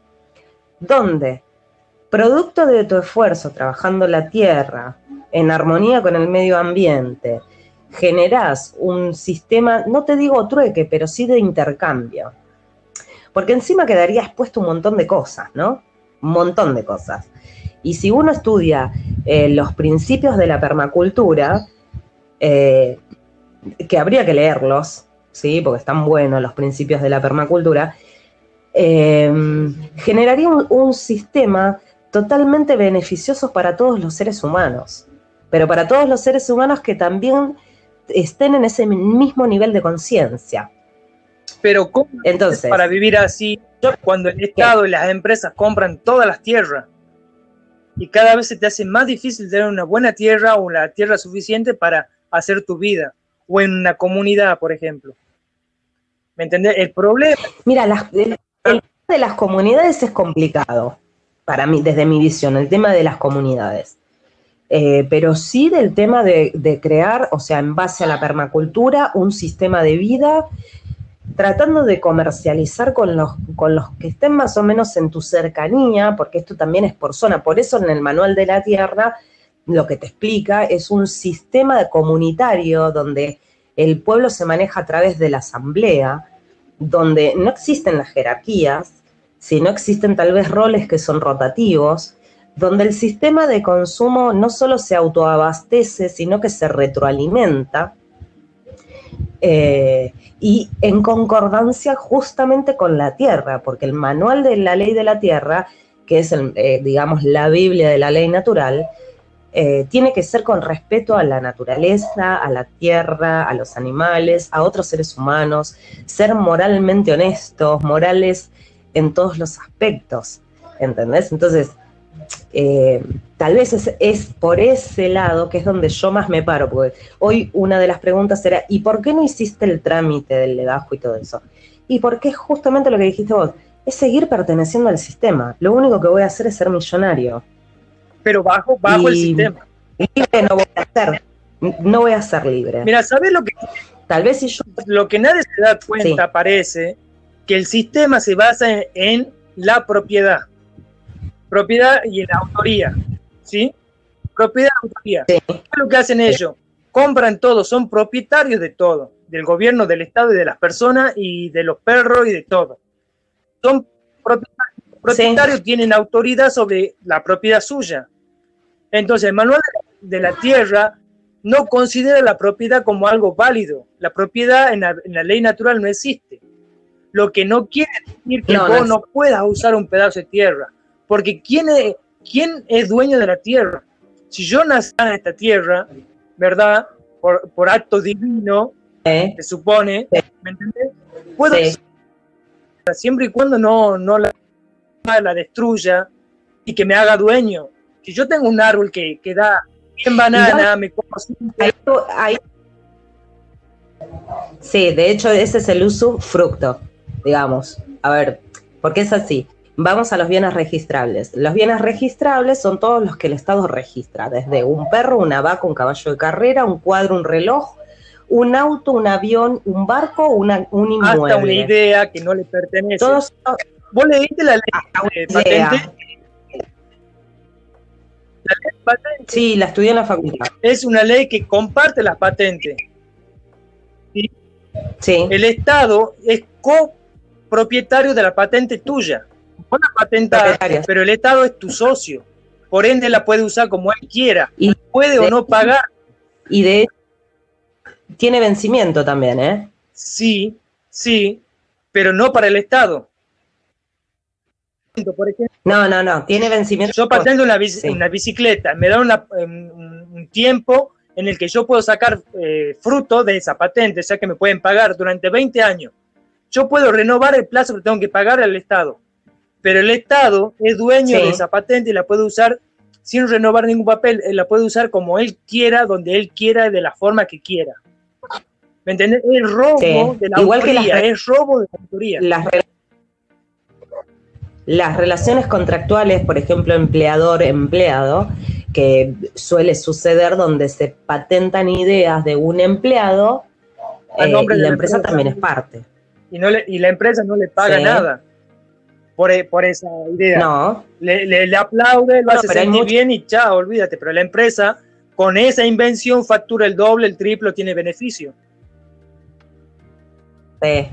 donde, producto de tu esfuerzo trabajando la tierra, en armonía con el medio ambiente, generás un sistema, no te digo trueque, pero sí de intercambio. Porque encima quedaría expuesto un montón de cosas, ¿no? Un montón de cosas. Y si uno estudia eh, los principios de la permacultura, eh, que habría que leerlos, ¿sí? Porque están buenos los principios de la permacultura, eh, generaría un sistema totalmente beneficioso para todos los seres humanos, pero para todos los seres humanos que también estén en ese mismo nivel de conciencia. Pero ¿cómo Entonces, para vivir así cuando el Estado y las empresas compran todas las tierras? Y cada vez se te hace más difícil tener una buena tierra o la tierra suficiente para hacer tu vida. O en una comunidad, por ejemplo. ¿Me entendés? El problema... Mira, tema de las comunidades es complicado para mí, desde mi visión, el tema de las comunidades. Eh, pero sí del tema de, crear, o sea, en base a la permacultura, un sistema de vida, tratando de comercializar con los, con los que estén más o menos en tu cercanía, porque esto también es por zona. Por eso en el Manual de la Tierra lo que te explica es un sistema comunitario donde el pueblo se maneja a través de la asamblea, donde no existen las jerarquías, sino existen tal vez roles que son rotativos, donde el sistema de consumo no solo se autoabastece, sino que se retroalimenta eh, y en concordancia justamente con la tierra, porque el manual de la ley de la tierra, que es, eh, digamos, la Biblia de la ley natural, eh, tiene que ser con respeto a la naturaleza, a la tierra, a los animales, a otros seres humanos, ser moralmente honestos, morales en todos los aspectos, ¿entendés? Entonces, eh, tal vez es, por ese lado que es donde yo más me paro, porque hoy una de las preguntas era, ¿y por qué no hiciste el trámite del legajo y todo eso? Y porque justamente lo que dijiste vos, es seguir perteneciendo al sistema. Lo único que voy a hacer es ser millonario. Pero bajo, bajo el sistema. Libre no voy a ser. No voy a ser libre. Mira, ¿sabes lo que... Tal vez si yo... Lo que nadie se da cuenta, parece, que el sistema se basa en la propiedad propiedad y en la autoría, ¿sí? Propiedad y autoría. ¿Qué es lo que hacen ellos? Compran todo, son propietarios de todo, del gobierno, del Estado y de las personas y de los perros y de todo. Son propietarios, tienen autoridad sobre la propiedad suya. Entonces, el manual de la tierra no considera la propiedad como algo válido. La propiedad en la, ley natural no existe. Lo que no quiere decir que vos no puedas usar un pedazo de tierra porque ¿quién es, quién es dueño de la tierra? Si yo nací en esta tierra, ¿verdad? Por, acto divino, se supone, ¿me entiendes? Puedo siempre y cuando no, no la, la, destruya y que me haga dueño. Si yo tengo un árbol que, que da bien banana, me como Sí, de hecho ese es el uso fructo, digamos. A ver, porque es así. Vamos a los bienes registrables. Los bienes registrables son todos los que el Estado registra, desde un perro, una vaca, un caballo de carrera, un cuadro, un reloj, un auto, un avión, un barco, una, un inmueble. Hasta una idea que no le pertenece. Todos, ¿Vos leíste la ley de patente? La ley de patente. Sí, la estudié en la facultad. Es una ley que comparte las patentes. ¿Sí? El Estado es copropietario de la patente tuya la patenta, pero el Estado es tu socio. Por ende, la puede usar como él quiera. Y puede o no pagar. Y de tiene vencimiento también, ¿eh? Sí, sí, pero no para el Estado. No, no, no, tiene vencimiento. Yo patento una, una bicicleta, me da un, tiempo en el que yo puedo sacar eh, fruto de esa patente, o sea que me pueden pagar durante 20 años. Yo puedo renovar el plazo que tengo que pagar al Estado pero el Estado es dueño de esa patente y la puede usar sin renovar ningún papel, él la puede usar como él quiera, donde él quiera, de la forma que quiera. ¿Me entiendes? Es robo de la Igual autoría, que es robo de la autoría. Las, las relaciones contractuales, por ejemplo, empleador-empleado, que suele suceder donde se patentan ideas de un empleado eh, y la, empresa, empresa también es parte. Y, no le, y la empresa no le paga sí. nada por, por, esa idea. No. Le, le, le aplaude, lo no, hace sentir mucho... bien y chao, olvídate. Pero la empresa con esa invención factura el doble, el triple, tiene beneficio. Sí.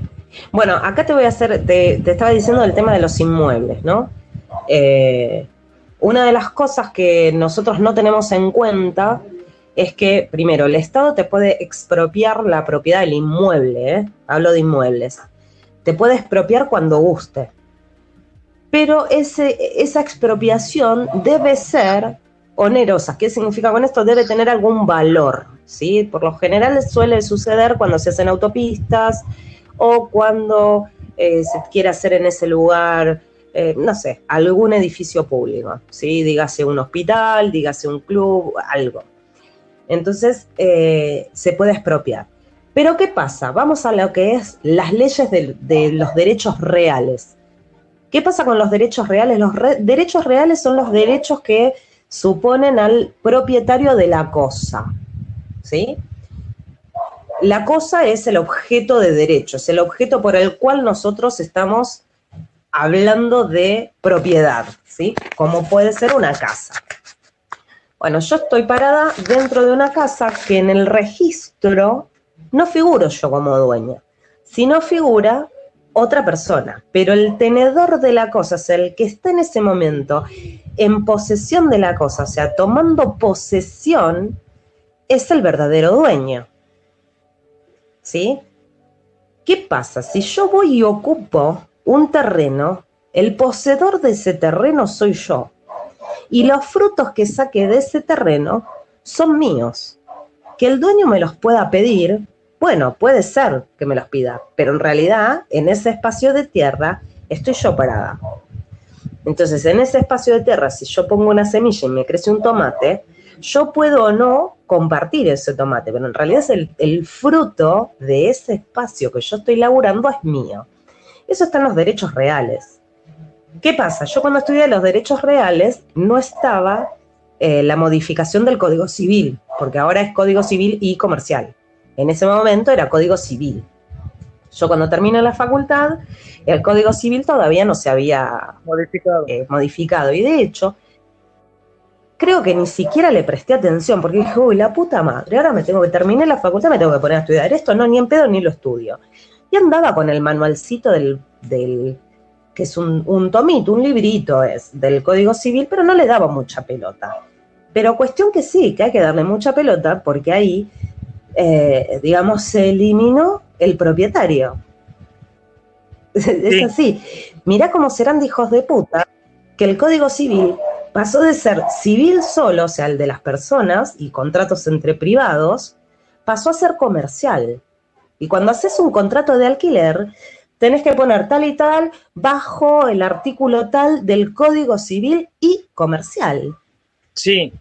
Bueno, acá te voy a hacer, te, estaba diciendo el tema de los inmuebles, ¿no? Eh, una de las cosas que nosotros no tenemos en cuenta es que, primero, el Estado te puede expropiar la propiedad del inmueble, ¿eh? hablo de inmuebles, te puede expropiar cuando guste, pero ese, esa expropiación debe ser onerosa. ¿Qué significa con esto? Debe tener algún valor, ¿sí? Por lo general suele suceder cuando se hacen autopistas o cuando eh, se quiere hacer en ese lugar eh, no sé, algún edificio público, ¿sí? Dígase un hospital, dígase un club, algo. Entonces, eh, se puede expropiar. Pero ¿qué pasa? Vamos a lo que es las leyes de, los derechos reales. ¿Qué pasa con los derechos reales? Los re derechos reales son los derechos que suponen al propietario de la cosa, ¿sí? La cosa es el objeto de derecho, es el objeto por el cual nosotros estamos hablando de propiedad, ¿sí? Como puede ser una casa. Bueno, yo estoy parada dentro de una casa que en el registro no figuro yo como dueña, sino figura otra persona, pero el tenedor de la cosa, o sea, el que está en ese momento en posesión de la cosa, o sea, tomando posesión, es el verdadero dueño. ¿Sí? ¿Qué pasa? Si yo voy y ocupo un terreno, el poseedor de ese terreno soy yo. Y los frutos que saque de ese terreno son míos. Que el dueño me los pueda pedir, bueno, puede ser que me los pida, pero en realidad en ese espacio de tierra estoy yo parada. Entonces, en ese espacio de tierra, si yo pongo una semilla y me crece un tomate, yo puedo o no compartir ese tomate, pero en realidad es el, el fruto de ese espacio que yo estoy laburando es mío. Eso está en los derechos reales. ¿Qué pasa? Yo cuando estudié los derechos reales no estaba eh, la modificación del Código Civil, porque ahora es Código Civil y Comercial. En ese momento era Código Civil. Yo cuando terminé la facultad, el Código Civil todavía no se había modificado. Eh, modificado. Y de hecho, creo que ni siquiera le presté atención, porque dije, uy, la puta madre, ahora me tengo que terminar la facultad, me tengo que poner a estudiar esto, no, ni en pedo ni lo estudio. Y andaba con el manualcito del, del que es un, un, tomito, un librito es, del Código Civil, pero no le daba mucha pelota. Pero cuestión que sí, que hay que darle mucha pelota, porque ahí, eh, digamos, se eliminó el propietario. Es sí. así. Mirá cómo serán de hijos de puta que el Código Civil pasó de ser civil solo, o sea, el de las personas y contratos entre privados, pasó a ser comercial. Y cuando haces un contrato de alquiler, tenés que poner tal y tal bajo el artículo tal del Código Civil y Comercial. Sí.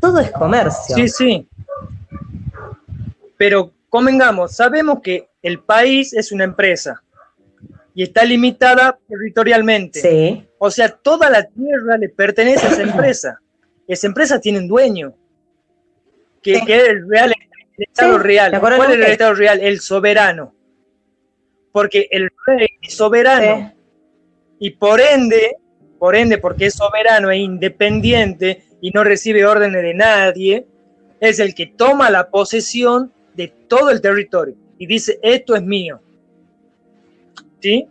Todo es comercio. Sí, sí. Pero convengamos, sabemos que el país es una empresa y está limitada territorialmente. Sí. O sea, toda la tierra le pertenece a esa empresa. Esa empresa tiene un dueño, que, sí. que es el real el Estado sí, real. ¿Cuál es el Estado real? El soberano. Porque el rey es soberano. Y por ende, por ende, porque es soberano e independiente y no recibe órdenes de nadie, es el que toma la posesión de todo el territorio y dice, esto es mío. ¿Sí?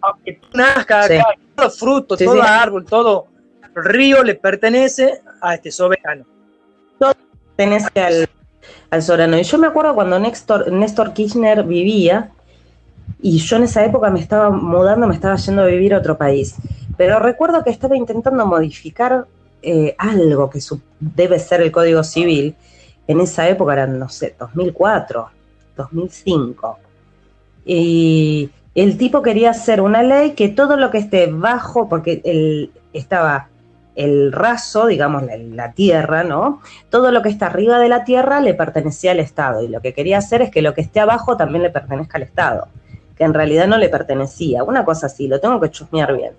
Aunque tú nazca sí. acá, todo fruto, sí, todo árbol, todo río le pertenece a este soberano. Todo pertenece al al soberano. Y yo me acuerdo cuando Néstor, Néstor Kirchner vivía, y yo en esa época me estaba mudando, me estaba yendo a vivir a otro país. Pero recuerdo que estaba intentando modificar eh, algo que debe ser el Código Civil. En esa época eran, no sé, 2004, 2005. Y el tipo quería hacer una ley que todo lo que esté bajo, porque él estaba el raso, digamos, la, la, tierra, ¿no? Todo lo que está arriba de la tierra le pertenecía al Estado y lo que quería hacer es que lo que esté abajo también le pertenezca al Estado, que en realidad no le pertenecía, una cosa así, lo tengo que chusmear bien.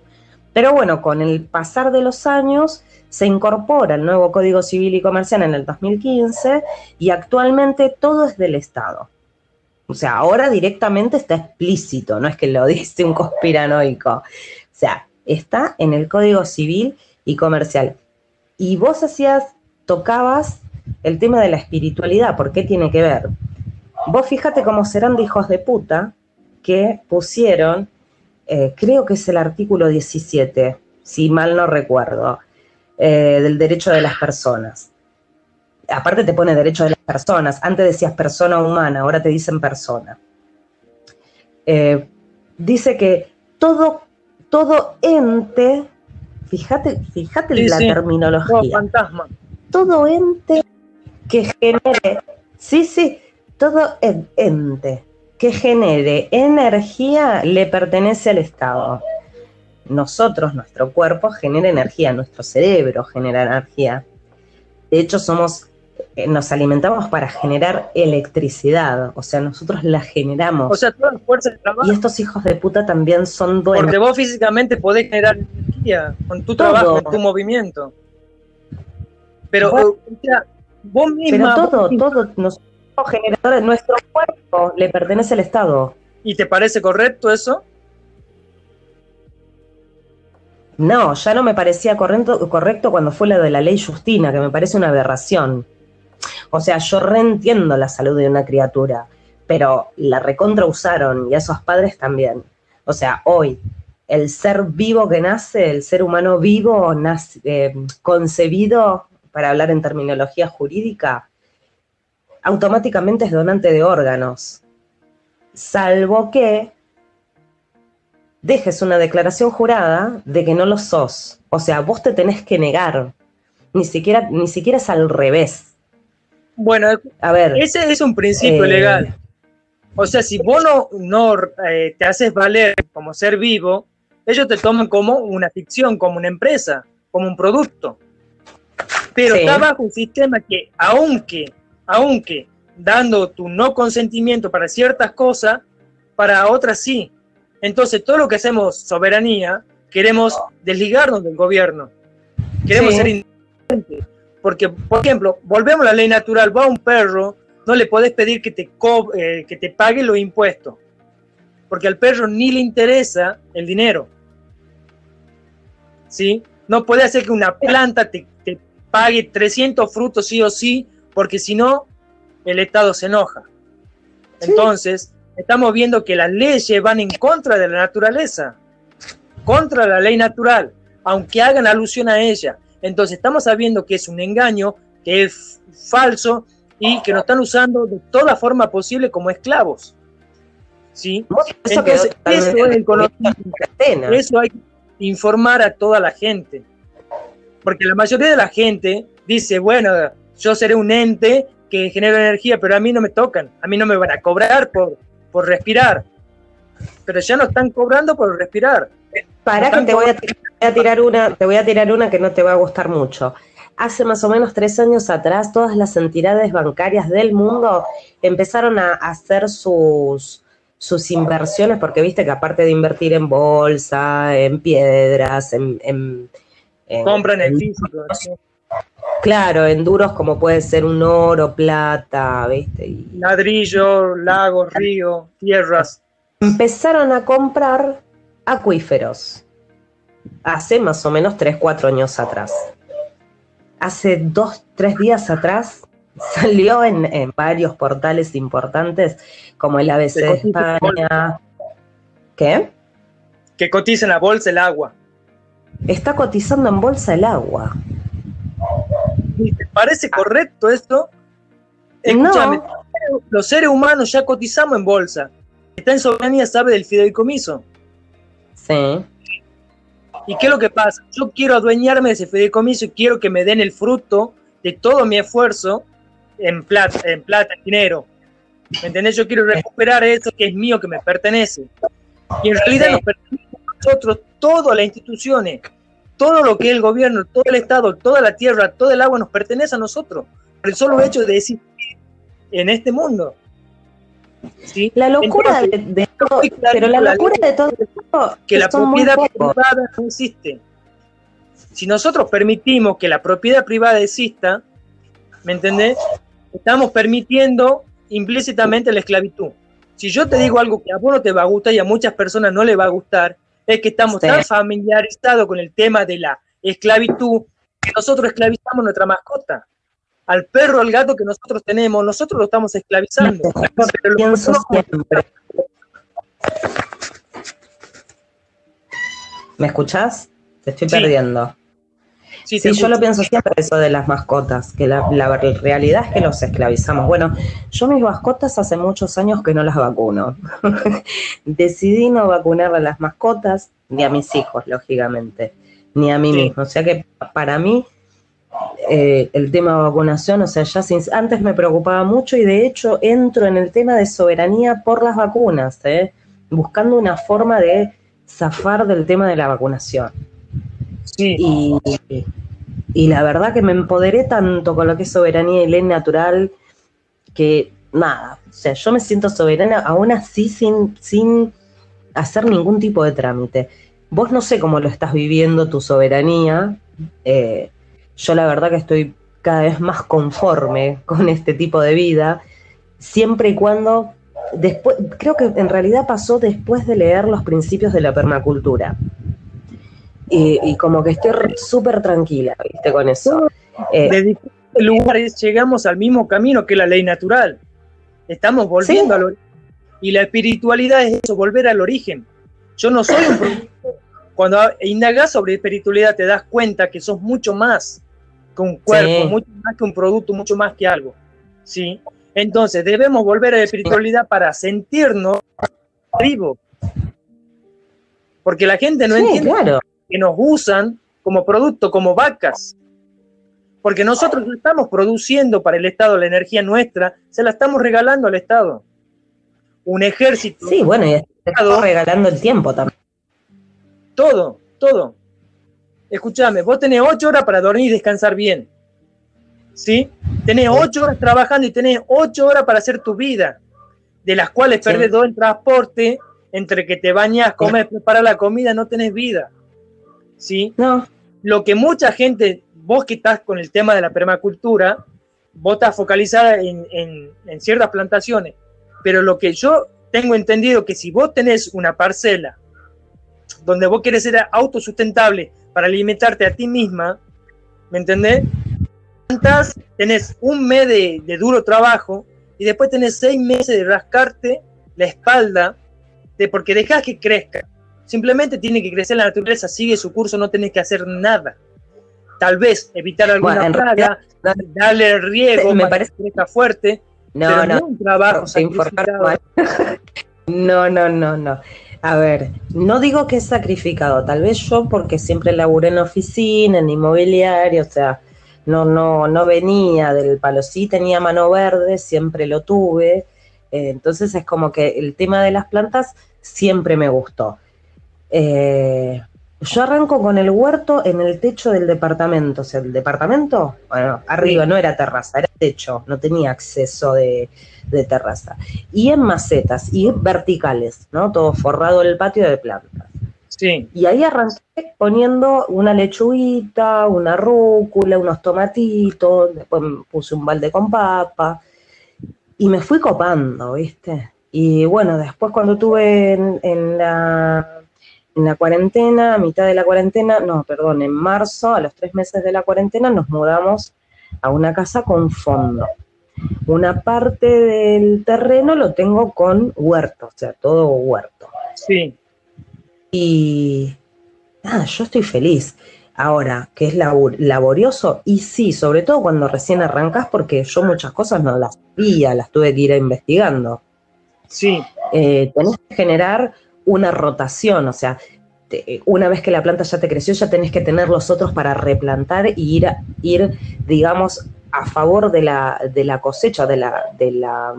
Pero bueno, con el pasar de los años se incorpora el nuevo Código Civil y Comercial en el 2015 y actualmente todo es del Estado. O sea, ahora directamente está explícito, no es que lo dice un conspiranoico. O sea, está en el Código Civil y Comercial. Y vos hacías, tocabas el tema de la espiritualidad, ¿por qué tiene que ver? Vos fíjate cómo serán de hijos de puta que pusieron, eh, creo que es el artículo 17, si mal no recuerdo, eh, del derecho de las personas. Aparte te pone derecho de las personas, antes decías persona humana, ahora te dicen persona. Eh, dice que todo, todo ente, fíjate, fíjate la terminología. fantasma. Todo ente que genere, sí, sí, todo ente que genere energía le pertenece al Estado nosotros, nuestro cuerpo, genera energía, nuestro cerebro genera energía. De hecho, somos, nos alimentamos para generar electricidad, o sea, nosotros la generamos. O sea, toda la fuerza de trabajo. Y estos hijos de puta también son dueños. Porque vos físicamente podés generar energía con tu trabajo, con tu movimiento. Pero, o sea, vos misma. Pero todo, todo, nosotros generadores, nuestro cuerpo le pertenece al Estado. ¿Y te parece correcto eso? No, ya no me parecía correcto, correcto cuando fue la de la ley Justina, que me parece una aberración. O sea, yo reentiendo la salud de una criatura, pero la recontra usaron y a esos padres también. O sea, hoy, el ser vivo que nace, el ser humano vivo, nace, eh, concebido, para hablar en terminología jurídica, automáticamente es donante de órganos. Salvo que dejes una declaración jurada de que no lo sos. O sea, vos te tenés que negar. Ni siquiera, ni siquiera es al revés. Bueno, a ver. Ese es un principio eh, legal. O sea, si vos no, eh, te haces valer como ser vivo, ellos te toman como una ficción, como una empresa, como un producto. Pero está bajo un sistema que, aunque, aunque dando tu no consentimiento para ciertas cosas, para otras sí. Entonces, todo lo que hacemos soberanía, queremos desligarnos del gobierno. Queremos ser independientes. Porque, por ejemplo, volvemos a la ley natural, va un perro, no le podés pedir que te, eh, que te pague los impuestos. Porque al perro ni le interesa el dinero. ¿Sí? No puede hacer que una planta te, te pague 300 frutos sí o sí, porque si no, el Estado se enoja. Entonces, estamos viendo que las leyes van en contra de la naturaleza, contra la ley natural, aunque hagan alusión a ella. Entonces estamos sabiendo que es un engaño, que es falso y que nos están usando de toda forma posible como esclavos. ¿Sí? eso, es el conocimiento. Eso hay que informar a toda la gente. Porque la mayoría de la gente dice, bueno, yo seré un ente que genera energía, pero a mí no me tocan, a mí no me van a cobrar por, por respirar. Pero ya no están cobrando por respirar. Para que te voy, a, tirar una, te voy a tirar una que no te va a gustar mucho. Hace más o menos tres años atrás, todas las entidades bancarias del mundo empezaron a hacer sus, sus inversiones, porque viste que aparte de invertir en bolsa, en piedras, en... en, Compran el físico. Claro, en duros como puede ser un oro, plata, ¿viste? Y... Ladrillo, lagos, río, tierras. Empezaron a comprar acuíferos hace más o menos 3, 4 años atrás. Hace 2, 3 días atrás salió en, varios portales importantes como el ABC de España. ¿Qué? Que cotiza en la bolsa el agua. Está cotizando en bolsa el agua. ¿Te parece correcto esto? Escúchame, los seres humanos ya cotizamos en bolsa. Está en soberanía, sabe del fideicomiso. Sí. ¿Y qué es lo que pasa? Yo quiero adueñarme de ese fideicomiso y quiero que me den el fruto de todo mi esfuerzo en plata, en plata, en dinero. ¿Me entendés? Yo quiero recuperar eso que es mío, que me pertenece. Y en realidad nos pertenece a nosotros, todas las instituciones, todo lo que es el gobierno, todo el Estado, toda la tierra, todo el agua nos pertenece a nosotros. Por el solo hecho de existir en este mundo. ¿Sí? La locura de, todo, pero la locura de todo que la propiedad privada no existe. Si nosotros permitimos que la propiedad privada exista, ¿me entendés? Estamos permitiendo implícitamente la esclavitud. Si yo te digo algo que a vos no te va a gustar y a muchas personas no le va a gustar, es que estamos tan familiarizados con el tema de la esclavitud que nosotros esclavizamos nuestra mascota. Al perro, al gato que nosotros tenemos, nosotros lo estamos esclavizando. ¿Me escuchás? Te estoy perdiendo. Sí, yo lo pienso siempre eso de las mascotas, que la, realidad es que los esclavizamos. Bueno, yo mis mascotas hace muchos años que no las vacuno. Decidí no vacunar a las mascotas, ni a mis hijos, lógicamente, ni a mí mismo. O sea que para mí eh, el tema de vacunación, o sea, ya antes me preocupaba mucho y de hecho entro en el tema de soberanía por las vacunas, ¿eh? buscando una forma de zafar del tema de la vacunación. Y, y la verdad que me empoderé tanto con lo que es soberanía y ley natural que nada, o sea, yo me siento soberana aún así sin, sin hacer ningún tipo de trámite. Vos no sé cómo lo estás viviendo tu soberanía. Eh, yo la verdad que estoy cada vez más conforme con este tipo de vida, siempre y cuando después, creo que en realidad pasó después de leer los principios de la permacultura y, como que estoy súper tranquila, ¿viste? Con eso. Eh, de diferentes lugares llegamos al mismo camino que la ley natural. Estamos volviendo al origen. Y la espiritualidad es eso, volver al origen. Yo no soy un producto. Cuando indagas sobre espiritualidad te das cuenta que sos mucho más que un cuerpo, mucho más que un producto, mucho más que algo. ¿sí? Entonces debemos volver a la espiritualidad para sentirnos vivos. Porque la gente no entiende. Claro que nos usan como producto, como vacas. Porque nosotros no estamos produciendo para el Estado la energía nuestra, se la estamos regalando al Estado. Un ejército. Sí, bueno, y estamos regalando el tiempo también. Todo, todo. Escúchame, vos tenés ocho horas para dormir y descansar bien. ¿Sí? Tenés ocho horas trabajando y tenés ocho horas para hacer tu vida, de las cuales perdés dos en transporte, entre que te bañas, comes, preparas la comida, no tenés vida. ¿sí? No. Lo que mucha gente, vos que estás con el tema de la permacultura, vos estás focalizada en, ciertas plantaciones, pero lo que yo tengo entendido que si vos tenés una parcela donde vos querés ser autosustentable para alimentarte a ti misma, ¿me entendés? Tenés un mes de, de, duro trabajo y después tenés seis meses de rascarte la espalda de porque dejas que crezca. Simplemente tiene que crecer la naturaleza, sigue su curso, no tenés que hacer nada. Tal vez evitar alguna plaga, darle el riego, me parece que está fuerte. No, no, un trabajo no, no, no, no. A ver, no digo que es sacrificado, tal vez yo porque siempre laburé en oficina, en inmobiliario, o sea, no, no, no venía del palo, sí tenía mano verde, siempre lo tuve, eh, entonces es como que el tema de las plantas siempre me gustó. Eh, yo arranco con el huerto en el techo del departamento. O sea, el departamento, bueno, arriba no era terraza, era techo, no tenía acceso de, terraza. Y en macetas y verticales, ¿no? Todo forrado el patio de plantas. Sí. Y ahí arranqué poniendo una lechuguita, una rúcula, unos tomatitos, después puse un balde con papa y me fui copando, ¿viste? Y bueno, después cuando tuve en la en la cuarentena, a mitad de la cuarentena, no, perdón, en marzo, a los tres meses de la cuarentena, nos mudamos a una casa con fondo. Una parte del terreno lo tengo con huerto, o sea, todo huerto. Sí. Y nada, yo estoy feliz. Ahora, que es laborioso, y sí, sobre todo cuando recién arrancas, porque yo muchas cosas no las sabía, las tuve que ir investigando. Sí. Eh, tenés que generar una rotación, o sea, una vez que la planta ya te creció, ya tenés que tener los otros para replantar y ir, ir digamos, a favor de la, de la cosecha, de la, de, la,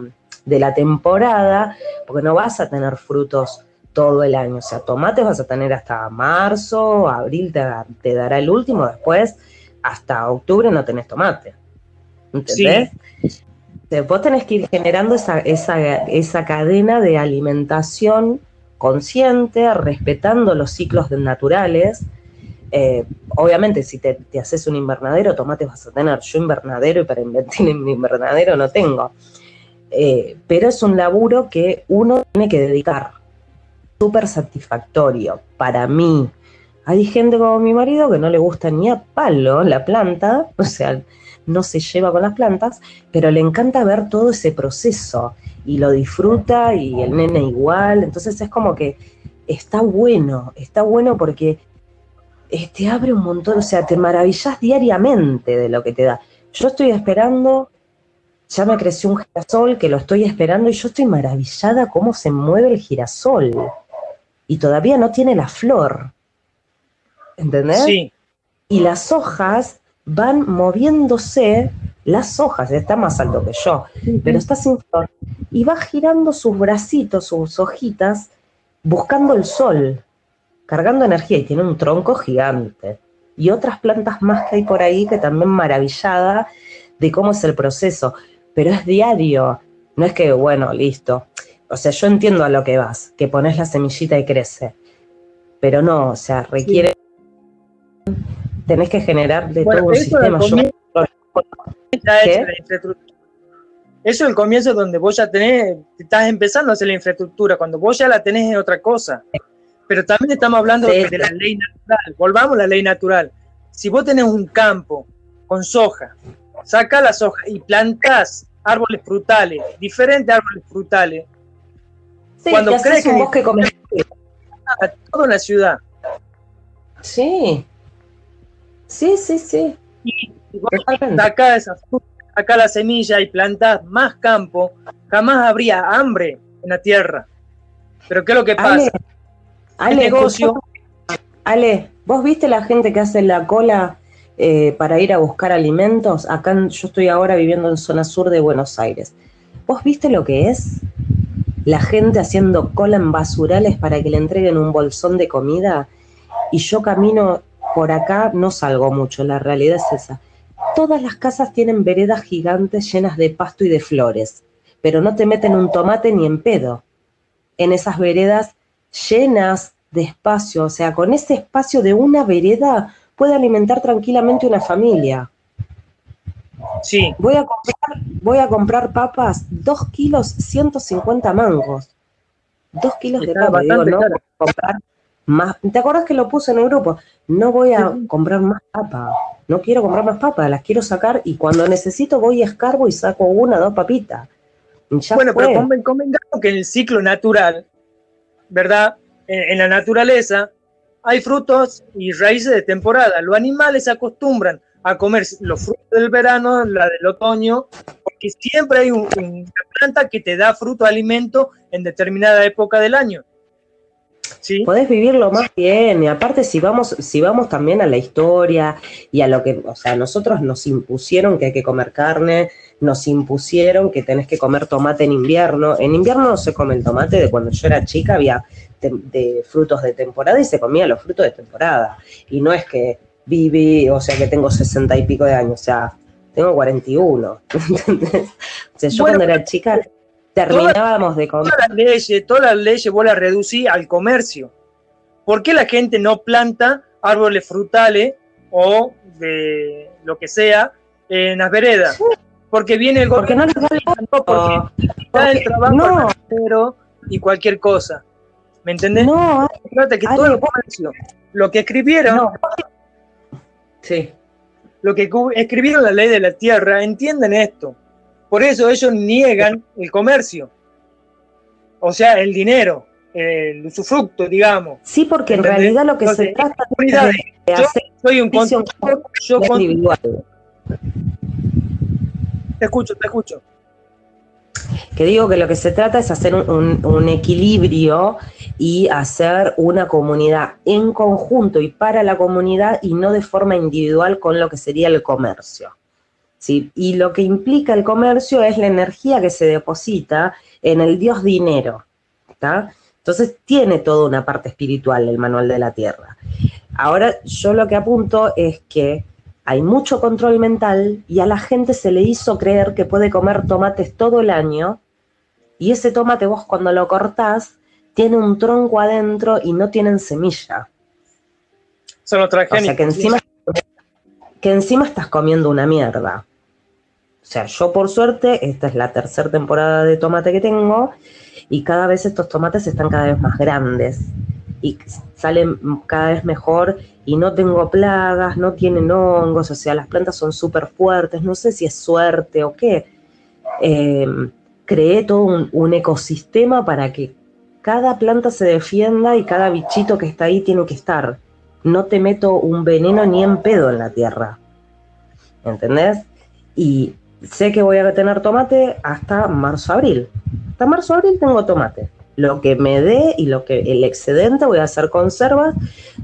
de la temporada, porque no vas a tener frutos todo el año. O sea, tomates vas a tener hasta marzo, abril te, te dará el último, después hasta octubre no tenés tomate. ¿Entendés? Vos tenés que ir generando esa, esa, cadena de alimentación consciente, respetando los ciclos naturales. Eh, obviamente, si te, haces un invernadero, tomates vas a tener. Yo invernadero y para invertir en mi invernadero no tengo. Eh, pero es un laburo que uno tiene que dedicar. Súper satisfactorio para mí. Hay gente como mi marido que no le gusta ni a palo la planta, o sea, no se lleva con las plantas, pero le encanta ver todo ese proceso y lo disfruta y el nene igual. Entonces es como que está bueno, está bueno porque te este, abre un montón, o sea, te maravillas diariamente de lo que te da. Yo estoy esperando, ya me creció un girasol que lo estoy esperando y yo estoy maravillada cómo se mueve el girasol. Y todavía no tiene la flor. ¿Entendés? Sí. Y las hojas van moviéndose, las hojas, está más alto que yo, pero está sin flor, y va girando sus bracitos, sus hojitas, buscando el sol, cargando energía, y tiene un tronco gigante. Y otras plantas más que hay por ahí que también maravillada de cómo es el proceso, pero es diario, no es que, bueno, listo. O sea, yo entiendo a lo que vas, que pones la semillita y crece, pero no, o sea, requiere tenés que generar de todo un sistema. eso es el comienzo donde vos ya tenés, estás empezando a hacer la infraestructura, cuando vos ya la tenés en otra cosa. Pero también estamos hablando de, la ley natural, volvamos a la ley natural. Si vos tenés un campo con soja, saca la soja y plantás árboles frutales, diferentes árboles frutales, cuando crees que un bosque a toda la ciudad. Sí, Sí, sí, sí. Y acá esa acá la semilla y plantás más campo, jamás habría hambre en la tierra. Pero ¿qué es lo que pasa? Ale, negocio. Ale, ¿vos viste la gente que hace la cola eh, para ir a buscar alimentos? Acá yo estoy ahora viviendo en zona sur de Buenos Aires. ¿Vos viste lo que es? La gente haciendo cola en basurales para que le entreguen un bolsón de comida y yo camino por acá no salgo mucho, la realidad es esa. Todas las casas tienen veredas gigantes llenas de pasto y de flores, pero no te meten un tomate ni en pedo. En esas veredas llenas de espacio, o sea, con ese espacio de una vereda puede alimentar tranquilamente una familia. Sí. Voy a comprar, voy a comprar papas, dos kilos, 150 mangos. Dos kilos de papas, digo, no, comprar más. ¿Te acuerdas que lo puse en el grupo? No voy a comprar más papas. No quiero comprar más papas, las quiero sacar y cuando necesito voy a escarbo y saco una, dos papitas. bueno, pero convengamos que en el ciclo natural, ¿verdad? En, la naturaleza hay frutos y raíces de temporada. Los animales se acostumbran a comer los frutos del verano, la del otoño, porque siempre hay una planta que te da fruto, alimento en determinada época del año. Podés vivirlo más bien. Y aparte, si vamos, si vamos también a la historia y a lo que, o sea, nosotros nos impusieron que hay que comer carne, nos impusieron que tenés que comer tomate en invierno. En invierno no se come el tomate, de cuando yo era chica había de, frutos de temporada y se comía los frutos de temporada. Y no es que viví, o sea, que tengo sesenta y pico de años, o sea, tengo 41. ¿entendés? O sea, yo cuando era chica terminábamos de comer. Todas las leyes, todas las leyes vos las reducís al comercio. ¿Por qué la gente no planta árboles frutales o de lo que sea en las veredas? Porque viene el porque no les da el porque el trabajo y cualquier cosa. ¿Me entendés? No, que todo el comercio. Lo que escribieron. Sí. Lo que escribieron la ley de la tierra, entienden esto. Por eso ellos niegan el comercio. O sea, el dinero, el usufructo, digamos. Sí, porque en realidad lo que se trata es de hacer soy un yo individual. Te escucho, te escucho. Que digo que lo que se trata es hacer un equilibrio y hacer una comunidad en conjunto y para la comunidad y no de forma individual con lo que sería el comercio. Y lo que implica el comercio es la energía que se deposita en el dios dinero. Entonces tiene toda una parte espiritual el manual de la tierra. Ahora yo lo que apunto es que hay mucho control mental y a la gente se le hizo creer que puede comer tomates todo el año y ese tomate vos cuando lo cortás tiene un tronco adentro y no tienen semilla. Son los O sea que encima, que encima estás comiendo una mierda. O sea, yo por suerte, esta es la tercera temporada de tomate que tengo y cada vez estos tomates están cada vez más grandes y salen cada vez mejor y no tengo plagas, no tienen hongos, o sea, las plantas son súper fuertes, no sé si es suerte o qué. Eh, creé todo un, un, ecosistema para que cada planta se defienda y cada bichito que está ahí tiene que estar. No te meto un veneno ni en pedo en la tierra. ¿Entendés? Y sé que voy a tener tomate hasta marzo-abril. Hasta marzo-abril tengo tomate lo que me dé y lo que el excedente voy a hacer conservas,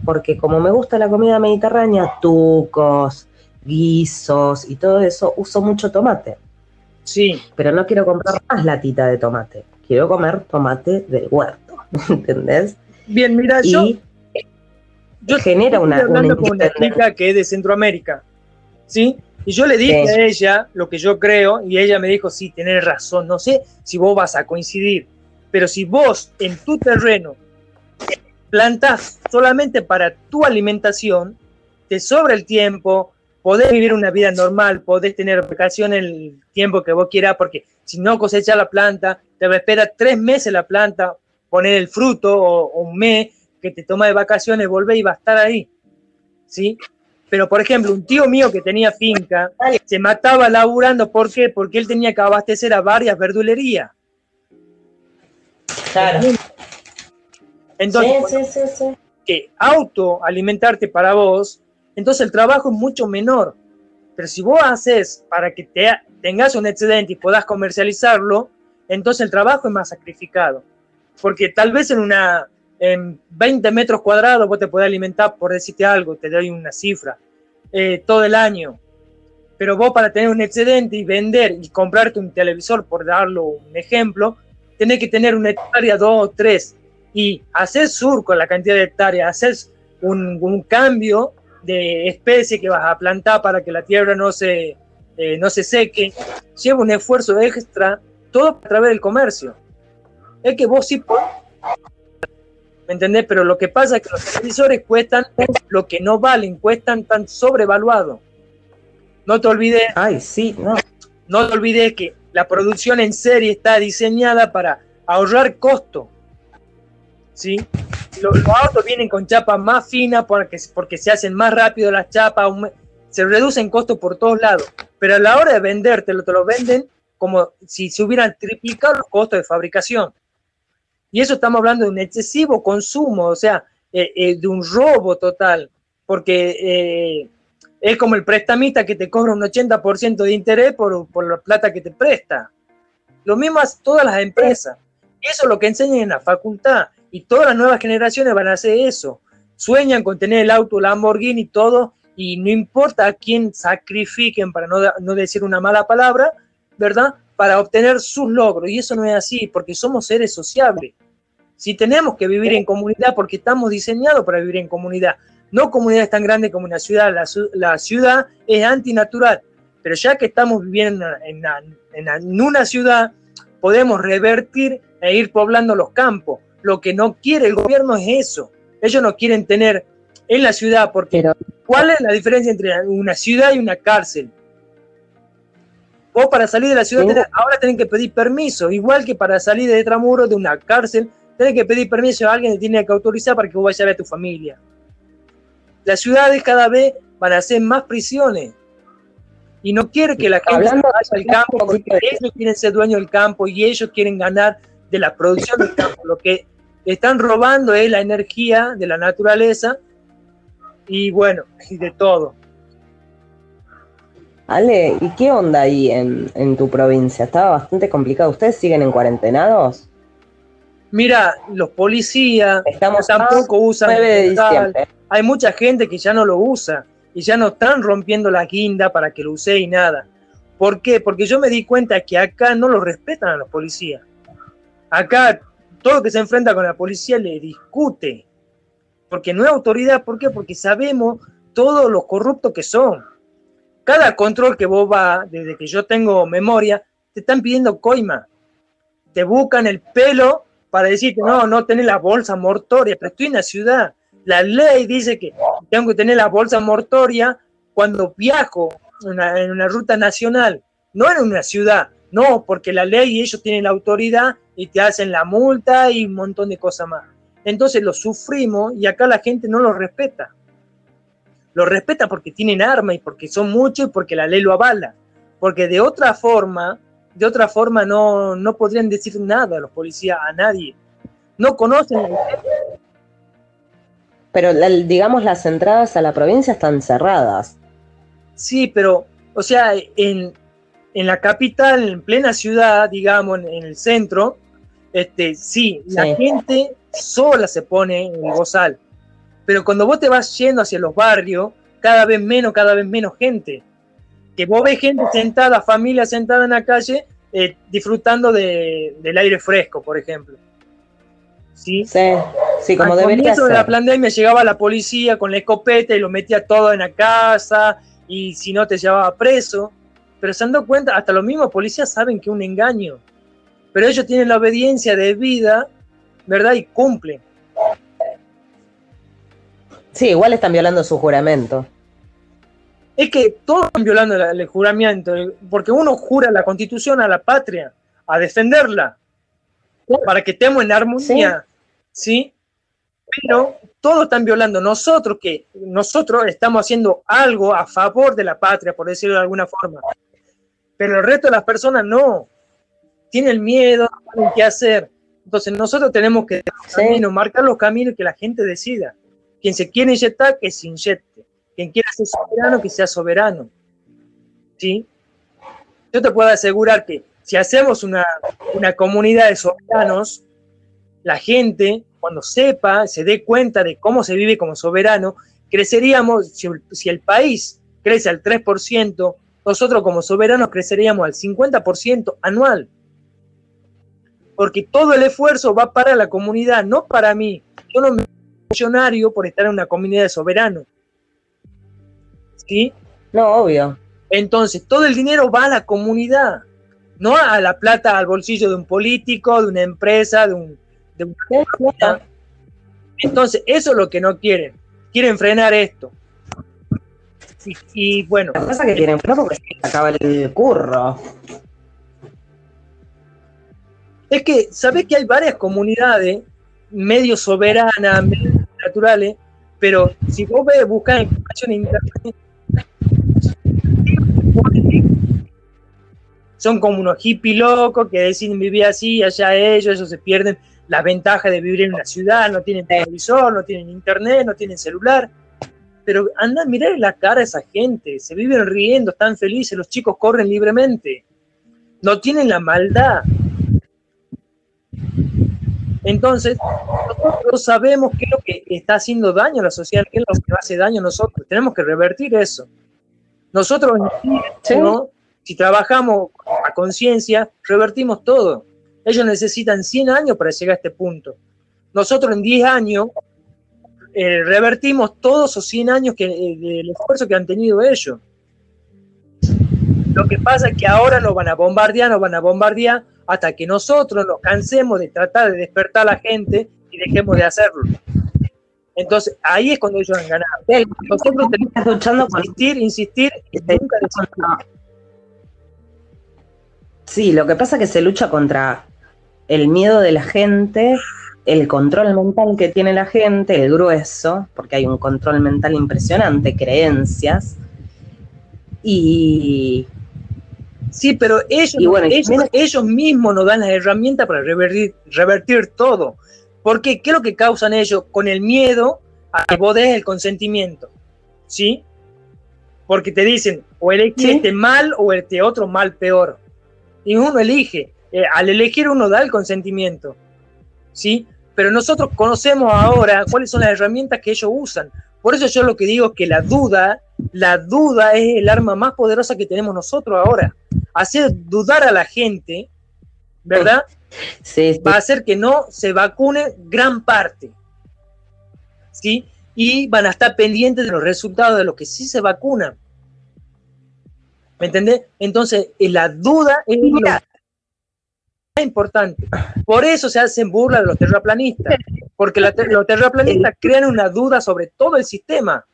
porque como me gusta la comida mediterránea, tucos, guisos y todo eso, uso mucho tomate. Sí. Pero no quiero comprar más latita de tomate, quiero comer tomate del huerto, ¿entendés? Bien, mira, y yo, yo genera una, estoy hablando una con una chica que es de Centroamérica, ¿sí? Y yo le dije Sí. a ella lo que yo creo y ella me dijo, sí, tenés razón, no sé si vos vas a coincidir, pero si vos en tu terreno plantás solamente para tu alimentación, te sobra el tiempo, podés vivir una vida normal, podés tener vacaciones el tiempo que vos quieras, porque si no cosechas la planta, te va a esperar tres meses la planta, poner el fruto o, o un mes que te toma de vacaciones, volver y va a estar ahí. ¿Sí? Pero, por ejemplo, un tío mío que tenía finca se mataba laburando. ¿Por qué? Porque él tenía que abastecer a varias verdulerías. Claro. Entonces, sí, sí, sí, sí. que autoalimentarte para vos, entonces el trabajo es mucho menor. Pero si vos haces para que te, tengas un excedente y puedas comercializarlo, entonces el trabajo es más sacrificado. Porque tal vez en una en 20 metros cuadrados vos te podés alimentar, por decirte algo, te doy una cifra, eh, todo el año. Pero vos para tener un excedente y vender y comprarte un televisor, por darlo un ejemplo, tenés que tener una hectárea, dos o tres, y hacer surco la cantidad de hectáreas, hacer un, un, cambio de especie que vas a plantar para que la tierra no se, eh, no se seque, lleva un esfuerzo extra, todo a través del comercio. Es que vos sí podés, ¿me entendés? Pero lo que pasa es que los televisores cuestan lo que no valen, cuestan tan sobrevaluados. No te olvides, Ay, sí, no. no te olvides que la producción en serie está diseñada para ahorrar costo. ¿Sí? Los, autos vienen con chapas más finas porque, porque se hacen más rápido las chapas, se reducen costos por todos lados. Pero a la hora de vendértelo, te lo venden como si se hubieran triplicado los costos de fabricación. Y eso estamos hablando de un excesivo consumo, o sea, eh, eh, de un robo total, porque eh, es como el prestamista que te cobra un 80% de interés por, por la plata que te presta. Lo mismo hace todas las empresas. Eso es lo que enseñan en la facultad. Y todas las nuevas generaciones van a hacer eso. Sueñan con tener el auto Lamborghini y todo, y no importa a quién sacrifiquen, para no, no decir una mala palabra, ¿verdad? Para obtener sus logros. Y eso no es así, porque somos seres sociables. Si tenemos que vivir en comunidad, porque estamos diseñados para vivir en comunidad. No comunidades tan grandes como una ciudad. La, ciudad es antinatural. Pero ya que estamos viviendo en, una ciudad, podemos revertir e ir poblando los campos. Lo que no quiere el gobierno es eso. Ellos no quieren tener en la ciudad, porque Pero ¿cuál es la diferencia entre una ciudad y una cárcel? Vos para salir de la ciudad Sí. tenés- ahora tenés que pedir permiso, igual que para salir de Tramuros de una cárcel, tenés que pedir permiso a alguien que tiene que autorizar para que vos vayas a ver a tu familia. Las ciudades cada vez van a hacer más prisiones y no quiere que la gente Hablando- vaya al campo porque ellos quieren ser dueños del campo y ellos quieren ganar de la producción del campo. Lo que están robando es la energía de la naturaleza y bueno, y de todo. Ale, ¿y qué onda ahí en, en tu provincia? Estaba bastante complicado. ¿Ustedes siguen en cuarentenados? Mira, los policías Estamos tampoco usan 9 de frontal. diciembre. Hay mucha gente que ya no lo usa y ya no están rompiendo la guinda para que lo use y nada. ¿Por qué? Porque yo me di cuenta que acá no lo respetan a los policías. Acá todo que se enfrenta con la policía le discute. Porque no es autoridad, ¿por qué? Porque sabemos todos los corruptos que son. Cada control que vos vas, desde que yo tengo memoria, te están pidiendo coima. Te buscan el pelo para decirte, no, no tenés la bolsa mortoria, pero estoy en la ciudad. La ley dice que tengo que tener la bolsa mortoria cuando viajo en una ruta nacional, no en una ciudad. No, porque la ley y ellos tienen la autoridad y te hacen la multa y un montón de cosas más. Entonces lo sufrimos y acá la gente no lo respeta. Lo respeta porque tienen arma y porque son muchos y porque la ley lo avala. Porque de otra forma, de otra forma no, no podrían decir nada a los policías, a nadie. No conocen la Pero digamos las entradas a la provincia están cerradas. Sí, pero, o sea, en, en la capital, en plena ciudad, digamos, en, el centro, este, sí, la gente sola se pone en el bozal. Pero cuando vos te vas yendo hacia los barrios, cada vez menos, cada vez menos gente. Que vos ves gente sentada, familia sentada en la calle, eh, disfrutando del aire fresco, por ejemplo. Sí, sí, como Al debería ser. de la pandemia llegaba la policía con la escopeta y lo metía todo en la casa y si no te llevaba preso pero se han dado cuenta, hasta los mismos policías saben que es un engaño, pero ellos tienen la obediencia de vida, ¿verdad? Y cumplen. Sí, igual están violando su juramento. Es que todos están violando el juramento, porque uno jura la constitución a la patria, a defenderla, para que estemos en armonía, ¿sí? Pero todos están violando. Nosotros que nosotros estamos haciendo algo a favor de la patria, por decirlo de alguna forma pero el resto de las personas no. Tienen miedo, no saben qué hacer. Entonces nosotros tenemos que marcar los caminos que la gente decida. Quien se quiere inyectar, que se inyecte. Quien quiera ser soberano, que sea soberano. ¿Sí? Yo te puedo asegurar que si hacemos una, comunidad de soberanos, la gente, cuando sepa, se dé cuenta de cómo se vive como soberano, creceríamos, si, si el país crece al 3%, nosotros como soberanos creceríamos al 50% anual. Porque todo el esfuerzo va para la comunidad, no para mí. Yo no me millonario por estar en una comunidad de soberanos. ¿Sí? No, obvio. Entonces, todo el dinero va a la comunidad, no a la plata al bolsillo de un político, de una empresa, de un... De Entonces, eso es lo que no quieren. Quieren frenar esto. Y, bueno. La cosa que tienen porque se acaba el curro. Es que, ¿sabés que hay varias comunidades medio soberanas, medio naturales? Pero si vos ves, buscar información en internet, son como unos hippies locos que deciden vivir así, allá ellos, ellos se pierden la ventaja de vivir en una ciudad, no tienen televisor, no tienen internet, no tienen celular pero anda a mirar la cara a esa gente, se viven riendo, están felices, los chicos corren libremente, no tienen la maldad. Entonces, nosotros sabemos qué es lo que está haciendo daño a la sociedad, qué es lo que hace daño a nosotros. Tenemos que revertir eso. Nosotros, si trabajamos a conciencia, revertimos todo. Ellos necesitan 100 años para llegar a este punto. Nosotros en 10 años eh, revertimos todos esos 100 años que, eh, del esfuerzo que han tenido ellos. Lo que pasa es que ahora nos van a bombardear, nos van a bombardear hasta que nosotros nos cansemos de tratar de despertar a la gente y dejemos de hacerlo. Entonces, ahí es cuando ellos han ganado. Nosotros tenemos que luchando insistir, insistir y nunca Sí, lo que pasa es que se lucha contra el miedo de la gente el control mental que tiene la gente, el grueso, porque hay un control mental impresionante, creencias, y... Sí, pero ellos, ellos, mismos nos dan las herramientas para revertir, revertir todo. Porque ¿qué es lo que causan ellos? Con el miedo a que vos des el consentimiento. ¿Sí? Porque te dicen, o elegí este mal o este otro mal peor. Y uno elige. Eh, al elegir uno da el consentimiento. ¿Sí? pero nosotros conocemos ahora cuáles son las herramientas que ellos usan. Por eso yo lo que digo es que la duda, la duda es el arma más poderosa que tenemos nosotros ahora. Hacer dudar a la gente, ¿verdad? Va a hacer que no se vacune gran parte. ¿Sí? Y van a estar pendientes de los resultados de los que sí se vacunan. ¿Me entendés? Entonces, la duda es lo importante. Por eso se hacen burla de los terraplanistas, porque los terraplanistas crean una duda sobre todo el sistema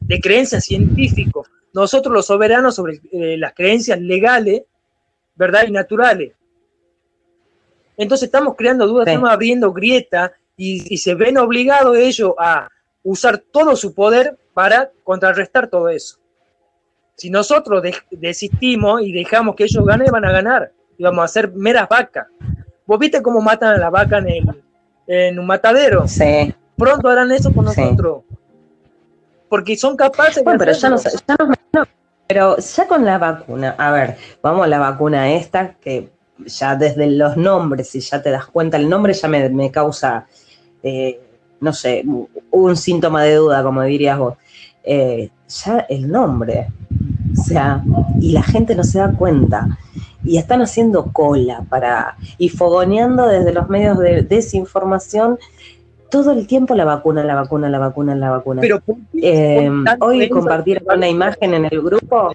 de creencias científicos. Nosotros los soberanos sobre eh, las creencias legales, ¿verdad? Y naturales. Entonces estamos creando dudas, estamos abriendo grieta y, se ven obligados ellos a usar todo su poder para contrarrestar todo eso. Si nosotros desistimos y dejamos que ellos ganen, van a ganar y vamos a hacer meras vacas. ¿Vos viste cómo matan a la vaca en, en un matadero? Sí. Pronto harán eso con nosotros. Porque son capaces bueno, pero ya no, ya no, pero ya con la vacuna, a ver, vamos a la vacuna esta que ya desde los nombres, si ya te das cuenta, el nombre ya me, causa, eh, no sé, un síntoma de duda, como dirías vos. Eh, ya el nombre, o sea, y la gente no se da cuenta. Y están haciendo cola para, y fogoneando desde los medios de desinformación todo el tiempo la vacuna, la vacuna, la vacuna, la vacuna. Pero eh, hoy compartir una imagen en el grupo.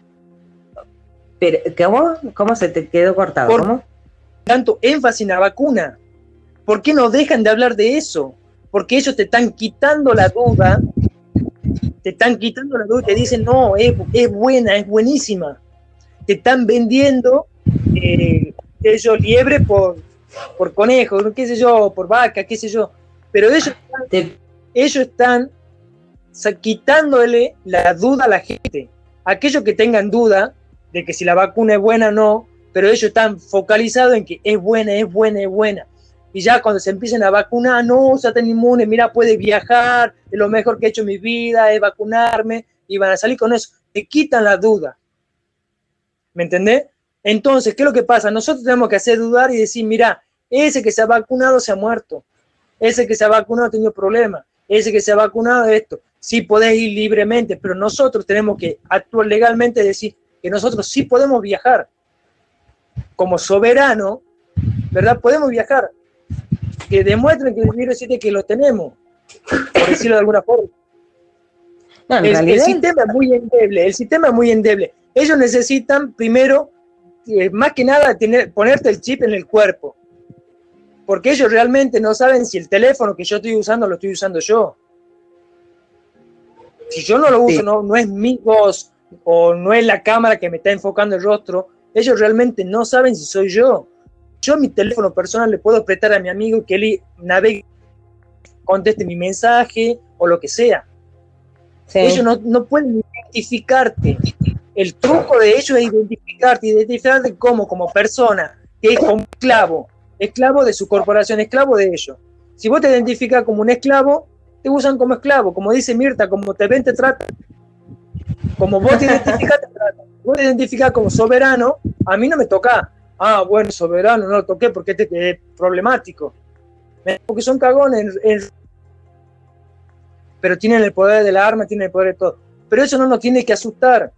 Pero, ¿cómo? ¿Cómo se te quedó cortado? ¿Cómo? Tanto énfasis en la vacuna? ¿Por qué no dejan de hablar de eso? Porque ellos te están quitando la duda, te están quitando la duda y te dicen, no, es, buena, es buenísima. Te están vendiendo, eh, ellos, liebre por, por conejo, qué sé yo, por vaca, qué sé yo. Pero ellos están, ellos están quitándole la duda a la gente. Aquellos que tengan duda de que si la vacuna es buena o no, pero ellos están focalizados en que es buena, es buena, es buena. Y ya cuando se empiecen a vacunar, no, ya tan inmune, mira, puede viajar, lo mejor que he hecho en mi vida, es vacunarme, y van a salir con eso. Te quitan la duda. ¿Me entendés? Entonces, ¿qué es lo que pasa? Nosotros tenemos que hacer dudar y decir, mira, ese que se ha vacunado se ha muerto, ese que se ha vacunado ha tenido problemas, ese que se ha vacunado esto. Sí podés ir libremente, pero nosotros tenemos que actuar legalmente y decir que nosotros sí podemos viajar como soberano, ¿verdad? Podemos viajar. Que demuestren que el libro dice que lo tenemos, por decirlo de alguna forma. el, sistema es muy endeble, el sistema es muy endeble. Ellos necesitan primero, eh, más que nada, tener, ponerte el chip en el cuerpo. Porque ellos realmente no saben si el teléfono que yo estoy usando lo estoy usando yo. Si yo no lo uso, no, no es mi voz o no es la cámara que me está enfocando el rostro, ellos realmente no saben si soy yo. Yo mi teléfono personal le puedo prestar a mi amigo que él navegue, conteste mi mensaje o lo que sea. Ellos no, pueden identificarte. El truco de ellos es identificarte, identificarte como, como persona, que es como esclavo, esclavo de su corporación, esclavo de ellos. Si vos te identificas como un esclavo, te usan como esclavo, como dice Mirta, como te ven, te tratan. Como vos te identificas, te tratan vos te identificás como soberano, a mí no me toca. Ah, bueno, soberano, no lo toqué porque este es problemático. Porque son cagones. Pero tienen el poder de la arma, tienen el poder de todo. Pero eso no nos tiene que asustar.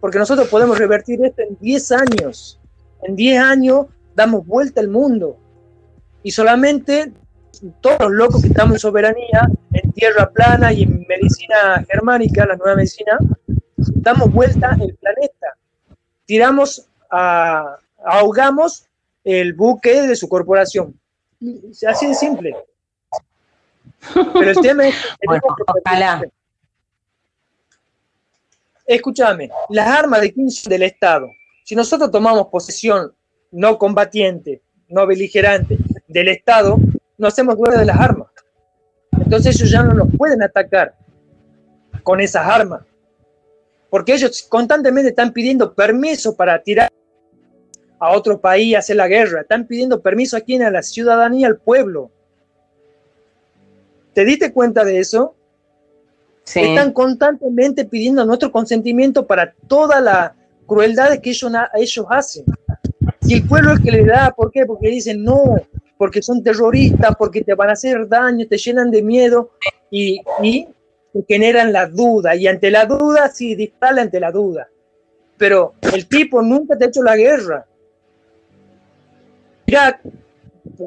Porque nosotros podemos revertir esto en 10 años. En 10 años damos vuelta al mundo. Y solamente todos los locos que estamos en soberanía, en tierra plana y en medicina germánica, la nueva medicina, damos vuelta el planeta, tiramos, a, ahogamos el buque de su corporación. Así de simple. Pero el tema es Escúchame, las armas de 15 del Estado, si nosotros tomamos posesión no combatiente, no beligerante del Estado, no hacemos dueños de las armas. Entonces ellos ya no nos pueden atacar con esas armas porque ellos constantemente están pidiendo permiso para tirar a otro país a hacer la guerra, están pidiendo permiso aquí en la ciudadanía, al pueblo. ¿Te diste cuenta de eso? Están constantemente pidiendo nuestro consentimiento para toda la crueldad que ellos, ellos hacen. Y el pueblo es el que le da, ¿por qué? Porque dicen no, porque son terroristas, porque te van a hacer daño, te llenan de miedo y, y que generan la duda, y ante la duda, sí, dispara ante la duda. Pero el tipo nunca te ha hecho la guerra. Irak,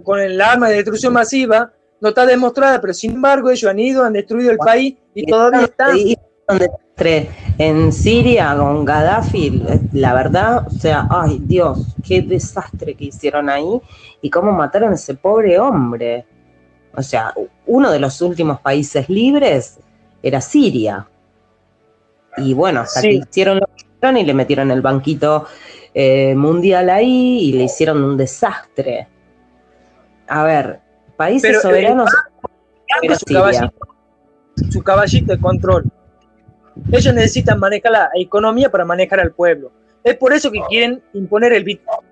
con el arma de destrucción masiva, no está demostrada, pero sin embargo ellos han ido, han destruido el país y todavía están. En Siria con Gaddafi, la verdad, o sea, ay Dios, qué desastre que hicieron ahí y cómo mataron a ese pobre hombre. O sea, uno de los últimos países libres era Siria. Y bueno, hasta que hicieron lo y le metieron el banquito eh, mundial ahí y le hicieron un desastre. A ver, países eh, soberanos. su, caballito, de control. Ellos necesitan manejar la economía para manejar al pueblo. Es por eso que quieren imponer el Bitcoin.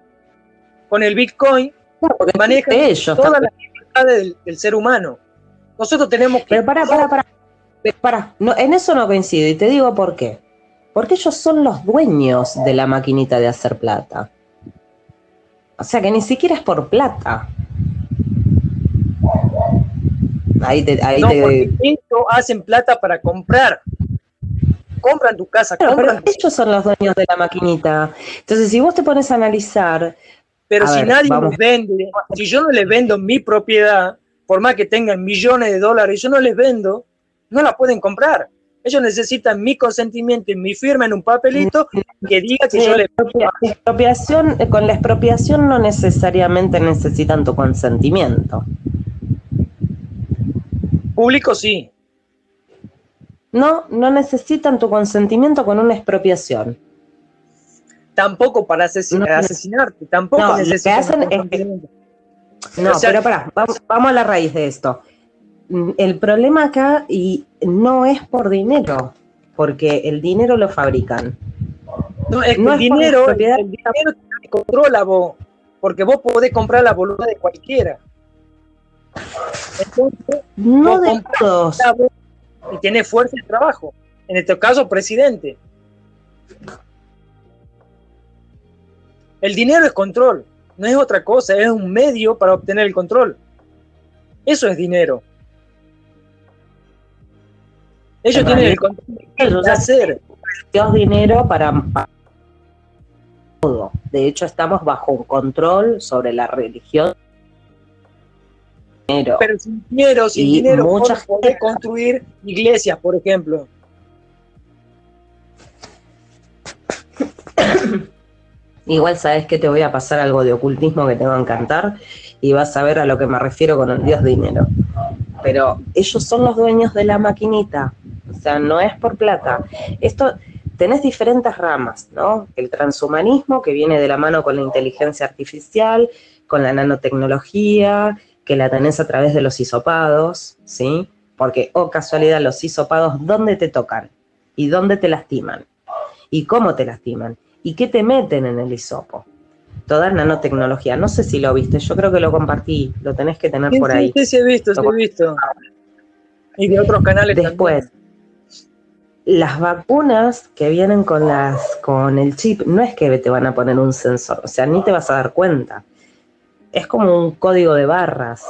Con el Bitcoin manejan ellos, todas las libertades del, ser humano. Nosotros tenemos que. Pero para, para, para. Para. No, en eso no coincido y te digo por qué. Porque ellos son los dueños de la maquinita de hacer plata. O sea que ni siquiera es por plata. Ahí te, ahí no, porque ellos hacen plata para comprar. Compran tu casa, compran ellos son los dueños de la maquinita. Entonces, si vos te pones a analizar. Pero si nadie nos vende, si yo no les vendo mi propiedad, por más que tengan millones de dólares, yo no les vendo, no la pueden comprar. Ellos necesitan mi consentimiento y mi firma en un papelito que diga que yo le... Expropiación, con la expropiación no necesariamente necesitan tu consentimiento. Público sí. No, no necesitan tu consentimiento con una expropiación. Tampoco para asesinarte, tampoco no, necesitan. No, pero pará, vamos a la raíz de esto el problema acá y no es por dinero, porque el dinero lo fabrican. No, es el, dinero, el dinero te controla vos, porque vos podés comprar la voluntad de cualquiera. no de todos. Y tiene fuerza de trabajo. En este caso, presidente. El dinero es control, no es otra cosa, es un medio para obtener el control. Eso es dinero. Ellos tienen el control de hacer. Dios dinero para, todo. De hecho, estamos bajo un control sobre la religión. Pero sin dinero, sin dinero, muchas podés construir iglesias, por ejemplo. Igual sabes que te voy a pasar algo de ocultismo que te va a encantar y vas a ver a lo que me refiero con el Dios dinero. Pero ellos son los dueños de la maquinita o sea, no es por plata. Esto, tenés diferentes ramas, ¿no? El transhumanismo, que viene de la mano con la inteligencia artificial, con la nanotecnología, que la tenés a través de los hisopados, ¿sí? Porque, oh casualidad, los hisopados, ¿dónde te tocan? ¿Y dónde te lastiman? ¿Y cómo te lastiman? ¿Y qué te meten en el hisopo? Toda nanotecnología. No sé si lo viste, yo creo que lo compartí, lo tenés que tener por ahí. Sí, sí, he visto, sí, he visto. Y de otros canales Después, las vacunas que vienen con las con el chip no es que te van a poner un sensor, o sea, ni te vas a dar cuenta. Es como un código de barras.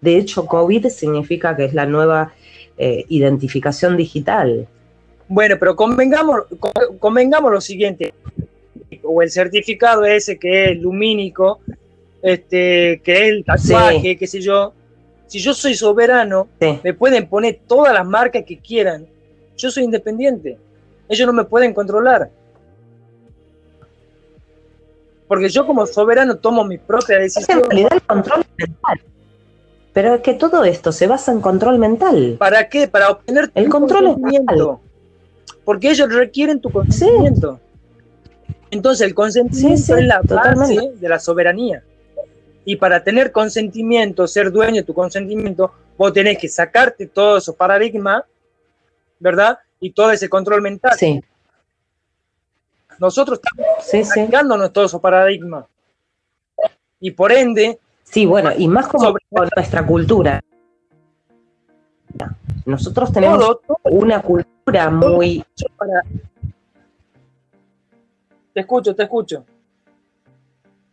De hecho, COVID significa que es la nueva eh, identificación digital. Bueno, pero convengamos, convengamos lo siguiente, o el certificado ese que es lumínico, este, que es el tatuaje, qué sé yo. Si yo soy soberano, me pueden poner todas las marcas que quieran, yo soy independiente. Ellos no me pueden controlar. Porque yo como soberano tomo mi propia decisión. En realidad el control mental. Pero es que todo esto se basa en control mental. ¿Para qué? Para obtener el control consentimiento. Porque ellos requieren tu consentimiento. Entonces el consentimiento es la base de la soberanía. Y para tener consentimiento, ser dueño de tu consentimiento, vos tenés que sacarte todos esos paradigmas ¿verdad? Y todo ese control mental. Sí. Nosotros estamos sí, sí. todos esos paradigmas. Y por ende. Sí, bueno, y más como sobre nuestra cultura. Nosotros tenemos una cultura muy. Te escucho, te escucho.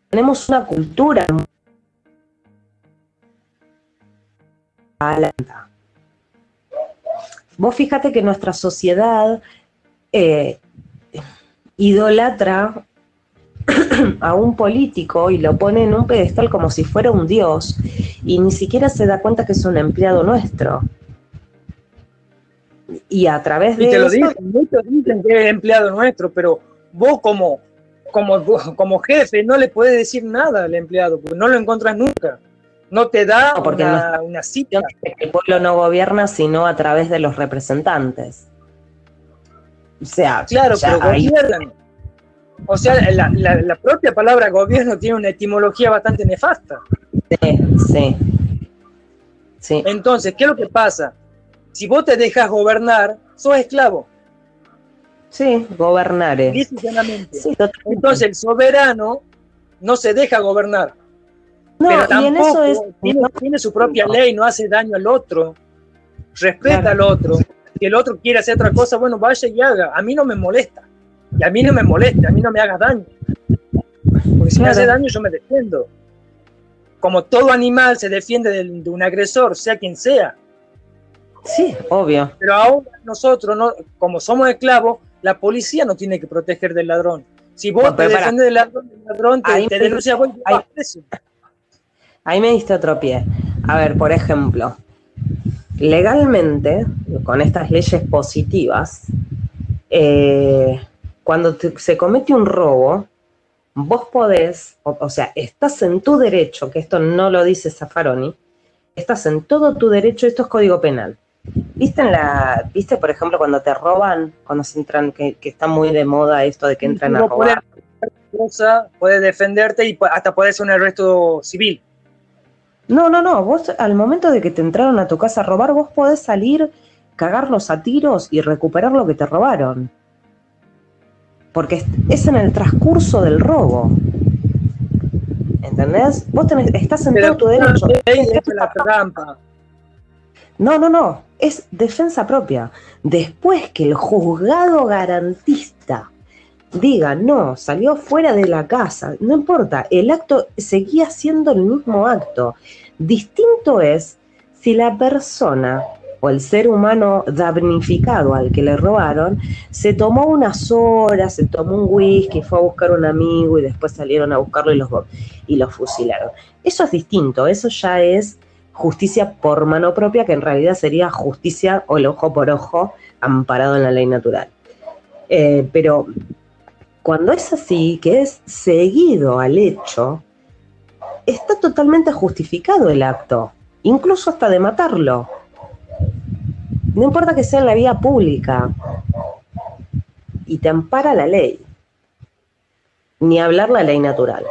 Tenemos una cultura muy Vos fíjate que nuestra sociedad eh, idolatra a un político y lo pone en un pedestal como si fuera un dios y ni siquiera se da cuenta que es un empleado nuestro. Y a través de Y te lo eso- dicen, muchos dicen que es empleado nuestro, pero vos como, como, como jefe no le puedes decir nada al empleado, porque no lo encuentras nunca. No te da No, porque una, una cita. el pueblo no gobierna sino a través de los representantes. O sea, Claro, pero ahí- gobiernan. O sea, la, la- la propia palabra gobierno tiene una etimología bastante nefasta. sí, sí. Sí, Entonces, ¿qué es lo que pasa? Si vos te dejas gobernar, sos esclavo, sí, llanamente. Sí. Entonces, el soberano no se deja gobernar. No, pero y tampoco en eso es. tiene, tiene su propia ley, no hace daño al otro, respeta Claro. al otro. Si el otro quiere hacer otra cosa, bueno, vaya y haga. A mí no me molesta. Y a mí no me molesta, a mí no me hagas daño. Porque si me hace daño, yo me defiendo. Como todo animal se defiende de, de un agresor, sea quien sea. Sí, obvio. Pero ahora nosotros, no, como somos esclavos, la policía nos tiene que proteger del ladrón. Si vos No, te defiendes del ladrón, el ladrón te, te denuncia vos vas preso. Ahí me diste otro pie. A ver, por ejemplo, legalmente, con estas leyes positivas, eh, cuando te- se comete un robo, vos podés, o, o sea, estás en tu derecho, que esto no lo dice Zaffaroni, estás en todo tu derecho, esto es código penal. ¿Viste en la, viste, por ejemplo, cuando te roban, cuando se entran, que, que está muy de moda esto de que entran a robar? puedes defenderte y hasta puedes hacer un arresto civil. No, no, no. Vos al momento de que te entraron a tu casa a robar, vos podés salir, cagarlos a tiros y recuperar lo que te robaron. Porque es- en el transcurso del robo. ¿Entendés? Vos tenés- estás en Pero todo tu derecho. La trampa. No, no, no. Es defensa propia. Después que el juzgado garantista diga, no, salió fuera de la casa, no importa, el acto seguía siendo el mismo acto. Distinto es si la persona o el ser humano damnificado al que le robaron se tomó unas horas, se tomó un whisky, fue a buscar un amigo y después salieron a buscarlo y los, y los fusilaron. Eso es distinto, eso ya es justicia por mano propia, que en realidad sería justicia o el ojo por ojo amparado en la ley natural. Eh, pero cuando es así, que es seguido al hecho, está totalmente justificado el acto, incluso hasta de matarlo. No importa que sea en la vía pública, y te ampara la ley, ni hablar la ley natural.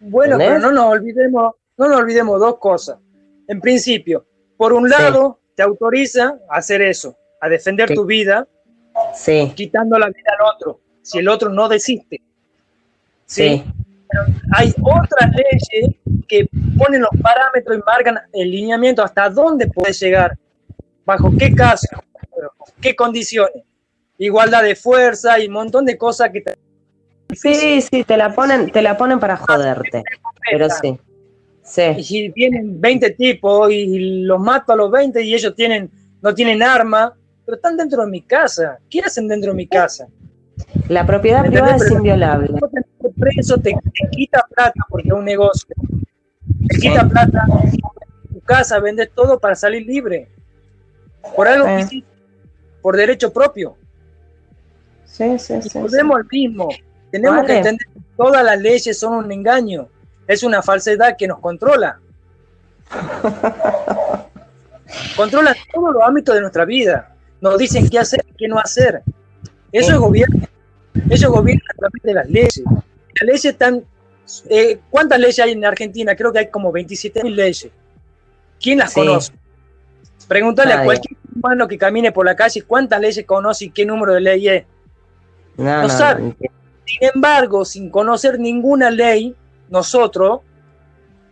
Bueno, ¿Entendés? pero no nos olvidemos, no nos olvidemos dos cosas. En principio, por un lado, te autoriza a hacer eso, a defender Sí. tu vida, Sí, quitando la vida al otro, si el otro no desiste. sí, Hay otras leyes que ponen los parámetros y marcan el lineamiento hasta dónde puedes llegar, bajo qué caso, qué condiciones. Igualdad de fuerza y un montón de cosas que te sí, sí, te la ponen, te la ponen para joderte, pero sí, Y sí, si vienen 20 tipos y los mato a los 20 y ellos tienen, no tienen arma, pero están dentro de mi casa. ¿Qué hacen dentro de mi casa? La propiedad ¿Me privada es inviolable. Que preso, te, te quita plata porque es un negocio. Te Sí. quita plata tu casa, vendes todo para salir libre. Por algo que Sí. hiciste, por derecho propio. Sí, sí, Y sí. sí. volvemos al mismo. Tenemos Vale. que entender que todas las leyes son un engaño. Es una falsedad que nos controla. Controla todos los ámbitos de nuestra vida. Nos dicen qué hacer y qué no hacer. Eso es gobierno. Ellos gobiernan a través de las leyes. Las leyes están. eh, ¿Cuántas leyes hay en Argentina? Creo que hay como 27 mil leyes. ¿Quién las Sí. conoce? Pregúntale a Nadie. cualquier humano que camine por la calle cuántas leyes conoce y qué número de ley es. No, no no, sabe. no, Sin embargo, sin conocer ninguna ley, nosotros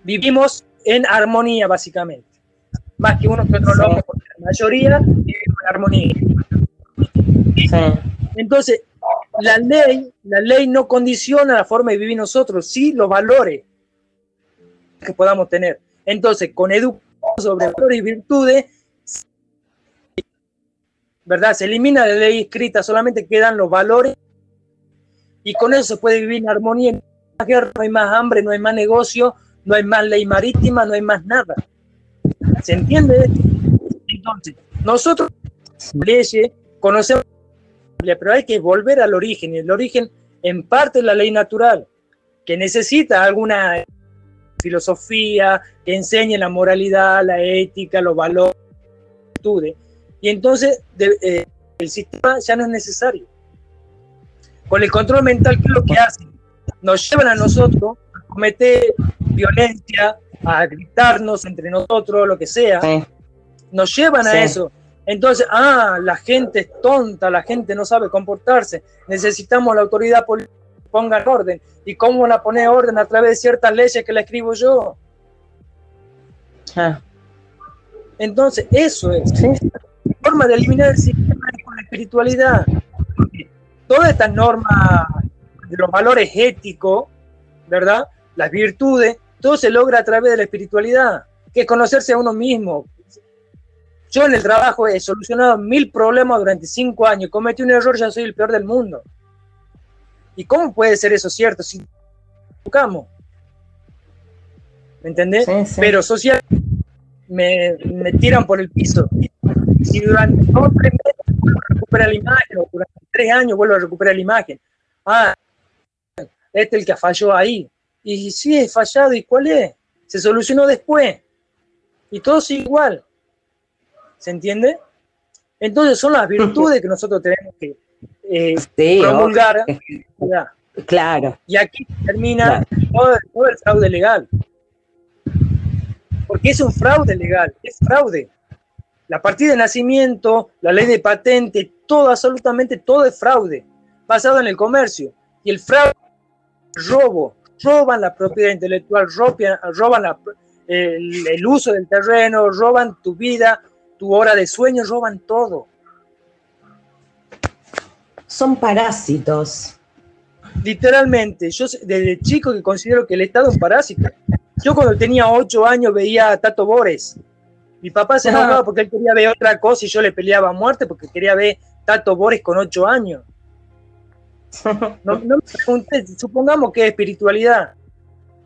vivimos en armonía, básicamente. Más que uno que otro Sí. loco, porque la mayoría vivimos en armonía. sí. Entonces, la ley, la ley no condiciona la forma de vivir nosotros, sí los valores que podamos tener. Entonces, con educación sobre valores y virtudes, ¿verdad? Se elimina la ley escrita, solamente quedan los valores Y con eso se puede vivir en armonía. No hay más guerra, no hay más hambre, no hay más negocio, no hay más ley marítima, no hay más nada. ¿Se entiende? Entonces, nosotros, leyes, conocemos, pero hay que volver al origen. Y el origen, en parte, es la ley natural, que necesita alguna filosofía que enseñe la moralidad, la ética, los valores, y entonces eh, el sistema ya no es necesario. Con el control mental, ¿qué es lo que hacen? Nos llevan a nosotros a cometer violencia, a gritarnos entre nosotros, lo que sea. Nos llevan a eso. Entonces, ah, la gente es tonta, la gente no sabe comportarse. Necesitamos la autoridad política que ponga orden. ¿Y cómo la pone orden? A través de ciertas leyes que la escribo yo. Ah. Entonces, eso es. La forma de eliminar el sistema con la espiritualidad. Todas estas normas de los valores éticos, ¿verdad? Las virtudes, todo se logra a través de la espiritualidad, que es conocerse a uno mismo. Yo en el trabajo he solucionado mil problemas durante cinco años. Cometí un error, ya soy el peor del mundo. ¿Y cómo puede ser eso cierto si buscamos? ¿Me entendés? Pero social me, me, tiran por el piso. Si durante dos tres meses vuelvo a recuperar la imagen, o durante tres años vuelvo a recuperar la imagen, ah, este es el que falló ahí. Y sí, he fallado, ¿y cuál es? Se solucionó después. Y todo sigue igual. ¿Se entiende? Entonces son las virtudes que nosotros tenemos que eh, promulgar. Claro. Y aquí termina todo, todo el fraude legal porque es un fraude legal, es fraude. La partida de nacimiento, la ley de patente, todo, absolutamente todo es fraude, basado en el comercio. Y el fraude robo, roban la propiedad intelectual, roban, el, el uso del terreno, roban tu vida, tu hora de sueño, roban todo. Son parásitos. Literalmente, yo desde chico que considero que el Estado es un parásito. Yo cuando tenía ocho años veía a Tato Bores. Mi papá se enojaba porque él quería ver otra cosa y yo le peleaba a muerte porque quería ver Tato Bores con ocho años. No, me pregunté, supongamos que es espiritualidad.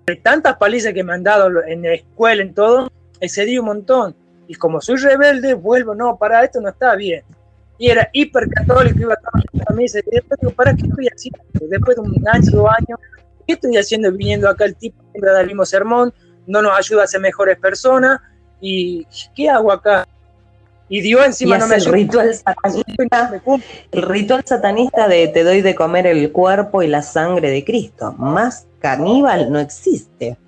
De tantas palizas que me han dado en la escuela, en todo, excedí un montón. Y como soy rebelde, vuelvo, no, para esto no está bien. Y era hipercatólico, iba a misa. Y después ¿para qué estoy haciendo? Después de un año, dos años, ¿qué estoy haciendo viniendo acá el tipo siempre da el mismo sermón, no nos ayuda a ser mejores personas? ¿Y qué hago acá? Y Dios encima no me el ritual satanista, el ritual satanista de te doy de comer el cuerpo y la sangre de Cristo. Más caníbal no existe.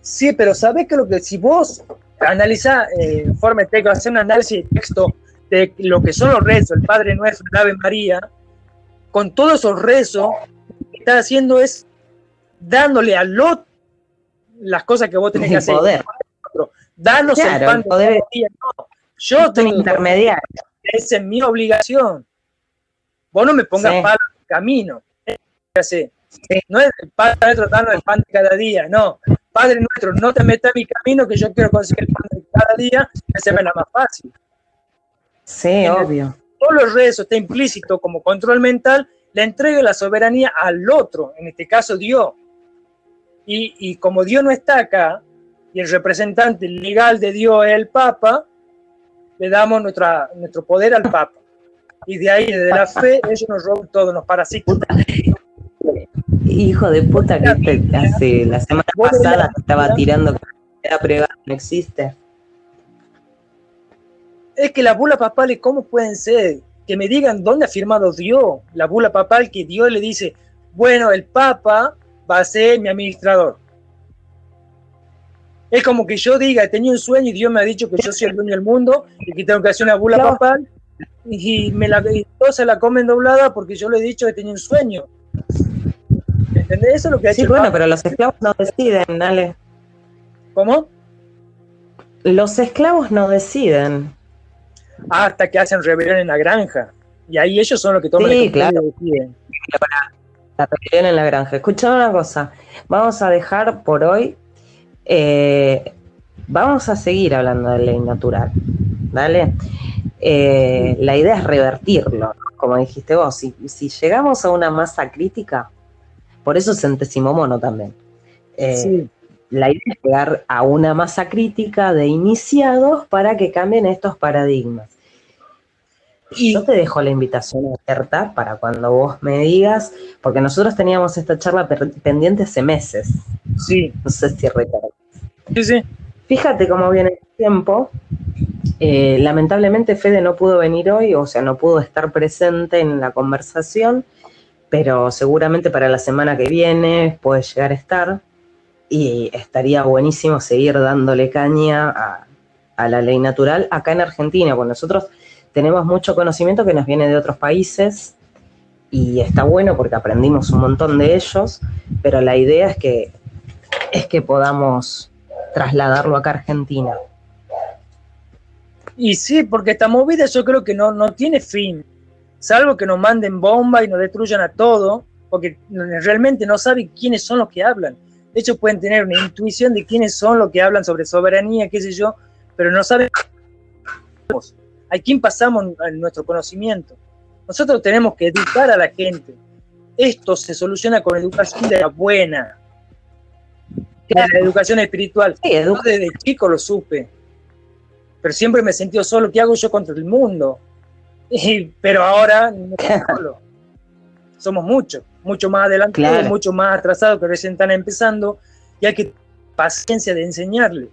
Sí, pero ¿sabes que lo que si vos analizás eh, en forma de hacer un análisis de texto de lo que son los rezos, el Padre Nuestro, el Ave María, con todos esos rezos, está haciendo es dándole al otro las cosas que vos tenés que hacer. Poder. Danos el pan poder. Yo tengo intermediario. Esa es mi obligación. Vos no me pongas sí. palo en el camino. No es el Padre nuestro darnos el pan de cada día, no. Padre nuestro, no te metas en mi camino que yo quiero conseguir el pan de cada día, que se me la más fácil. Sí, obvio. Todos los rezos está implícito como control mental le entrega la soberanía al otro, en este caso Dios. Y, como Dios no está acá, y el representante legal de Dios es el Papa, le damos nuestra, nuestro poder al Papa. Y de ahí, de la fe, ellos nos roban todo, nos parasitan. Hijo de puta que hace la semana pasada estaba tirando la prueba, no existe. Es que las bulas papales, ¿cómo pueden ser? que me digan dónde ha firmado Dios, la bula papal, que Dios le dice, bueno, el Papa va a ser mi administrador. Es como que yo diga, tenía un sueño y Dios me ha dicho que yo soy el dueño del mundo y que tengo que hacer una bula papal y me la y todos se la comen doblada porque yo le he dicho que tenía un sueño. ¿Entendés? Eso es lo que ha Sí, bueno, pero los esclavos no deciden, dale. ¿Cómo? Los esclavos no deciden hasta que hacen rebelión en la granja. Y ahí ellos son los que toman sí, claro. La rebelión en la granja. Escuchame una cosa. Vamos a dejar por hoy. Eh, vamos a seguir hablando de ley natural. ¿Vale? Eh, la idea es revertirlo. como dijiste vos, si, si llegamos a una masa crítica, por eso es centésimo mono también. Eh, Sí. La idea es llegar a una masa crítica de iniciados para que cambien estos paradigmas. Y Yo te dejo la invitación abierta para cuando vos me digas, porque nosotros teníamos esta charla pendiente hace meses, sí, no sé si recuerdas. sí, sí. Fíjate cómo viene el tiempo. Eh, lamentablemente Fede no pudo venir hoy, o sea, no pudo estar presente en la conversación, pero seguramente para la semana que viene puede llegar a estar y estaría buenísimo seguir dándole caña a, la ley natural acá en Argentina, porque nosotros tenemos mucho conocimiento que nos viene de otros países y está bueno porque aprendimos un montón de ellos, pero la idea es que, es que podamos trasladarlo acá a Argentina. Y sí, porque esta movida yo creo que no, no tiene fin, salvo que nos manden bomba y nos destruyan a todo, porque realmente no saben quiénes son los que hablan. De hecho, pueden tener una intuición de quiénes son los que hablan sobre soberanía, qué sé yo, pero no saben a quién pasamos nuestro conocimiento. Nosotros tenemos que educar a la gente. Esto se soluciona con educación de la buena, la educación espiritual. Yo desde chico lo supe, pero siempre me he sentido solo. ¿Qué hago yo contra el mundo? Y- pero ahora no estoy solo. Somos muchos, mucho más adelante, Claro. mucho más atrasados que recién están empezando y hay que tener paciencia de enseñarle.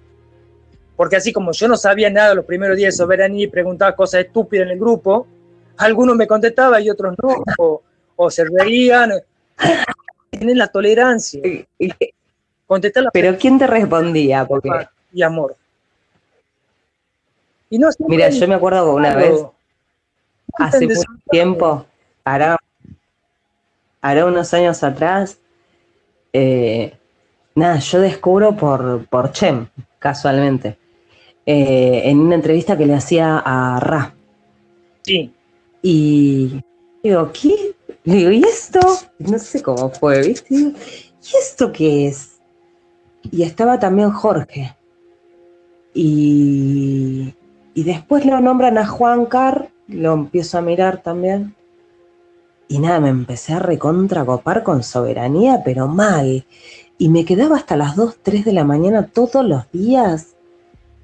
Porque así como yo no sabía nada los primeros días de soberanía y preguntaba cosas estúpidas en el grupo, algunos me contestaban y otros no, o, o se reían. Tienen la tolerancia, contestar la Pero ¿quién te respondía? Porque, y amor. Y no siempre mira, yo me acuerdo que una vez, hace mucho tiempo, hará, hará unos años atrás, eh, nada, yo descubro por, por Chem, casualmente, eh, en una entrevista que le hacía a Ra. Sí, Y digo, ¿qué? Le digo, ¿y esto? No sé cómo fue, ¿viste? Digo, ¿y esto qué es? Y estaba también Jorge. Y, y después lo nombran a Juan Carr, lo empiezo a mirar también. Y nada, me empecé a recontracopar con soberanía, pero mal. Y me quedaba hasta las 2, 3 de la mañana todos los días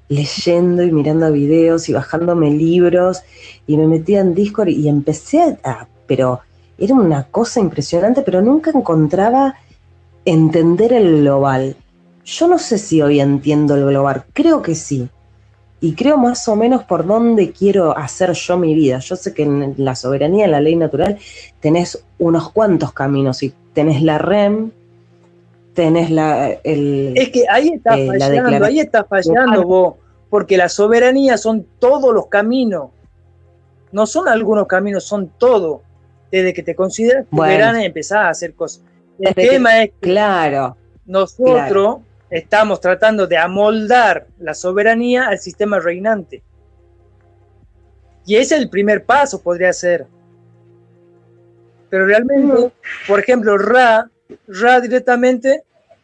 leyendo y mirando videos y bajándome libros y me metía en Discord y empecé a, pero era una cosa impresionante, pero nunca encontraba entender el global. Yo no sé si hoy entiendo el global, creo que sí. Y creo más o menos por dónde quiero hacer yo mi vida. Yo sé que en la soberanía, en la ley natural, tenés unos cuantos caminos y tenés la REM, tenés la, el... es que ahí está Eh, la fallando, ahí está fallando vos, porque la soberanía son todos los caminos, no son algunos caminos, son todo. Desde que te consideras Bueno. soberana y empezás a hacer cosas. El que- tema es que Claro, nosotros estamos tratando de amoldar la soberanía al sistema reinante. Y ese es el primer paso, podría ser. Pero realmente, por ejemplo, Ra, Ra directamente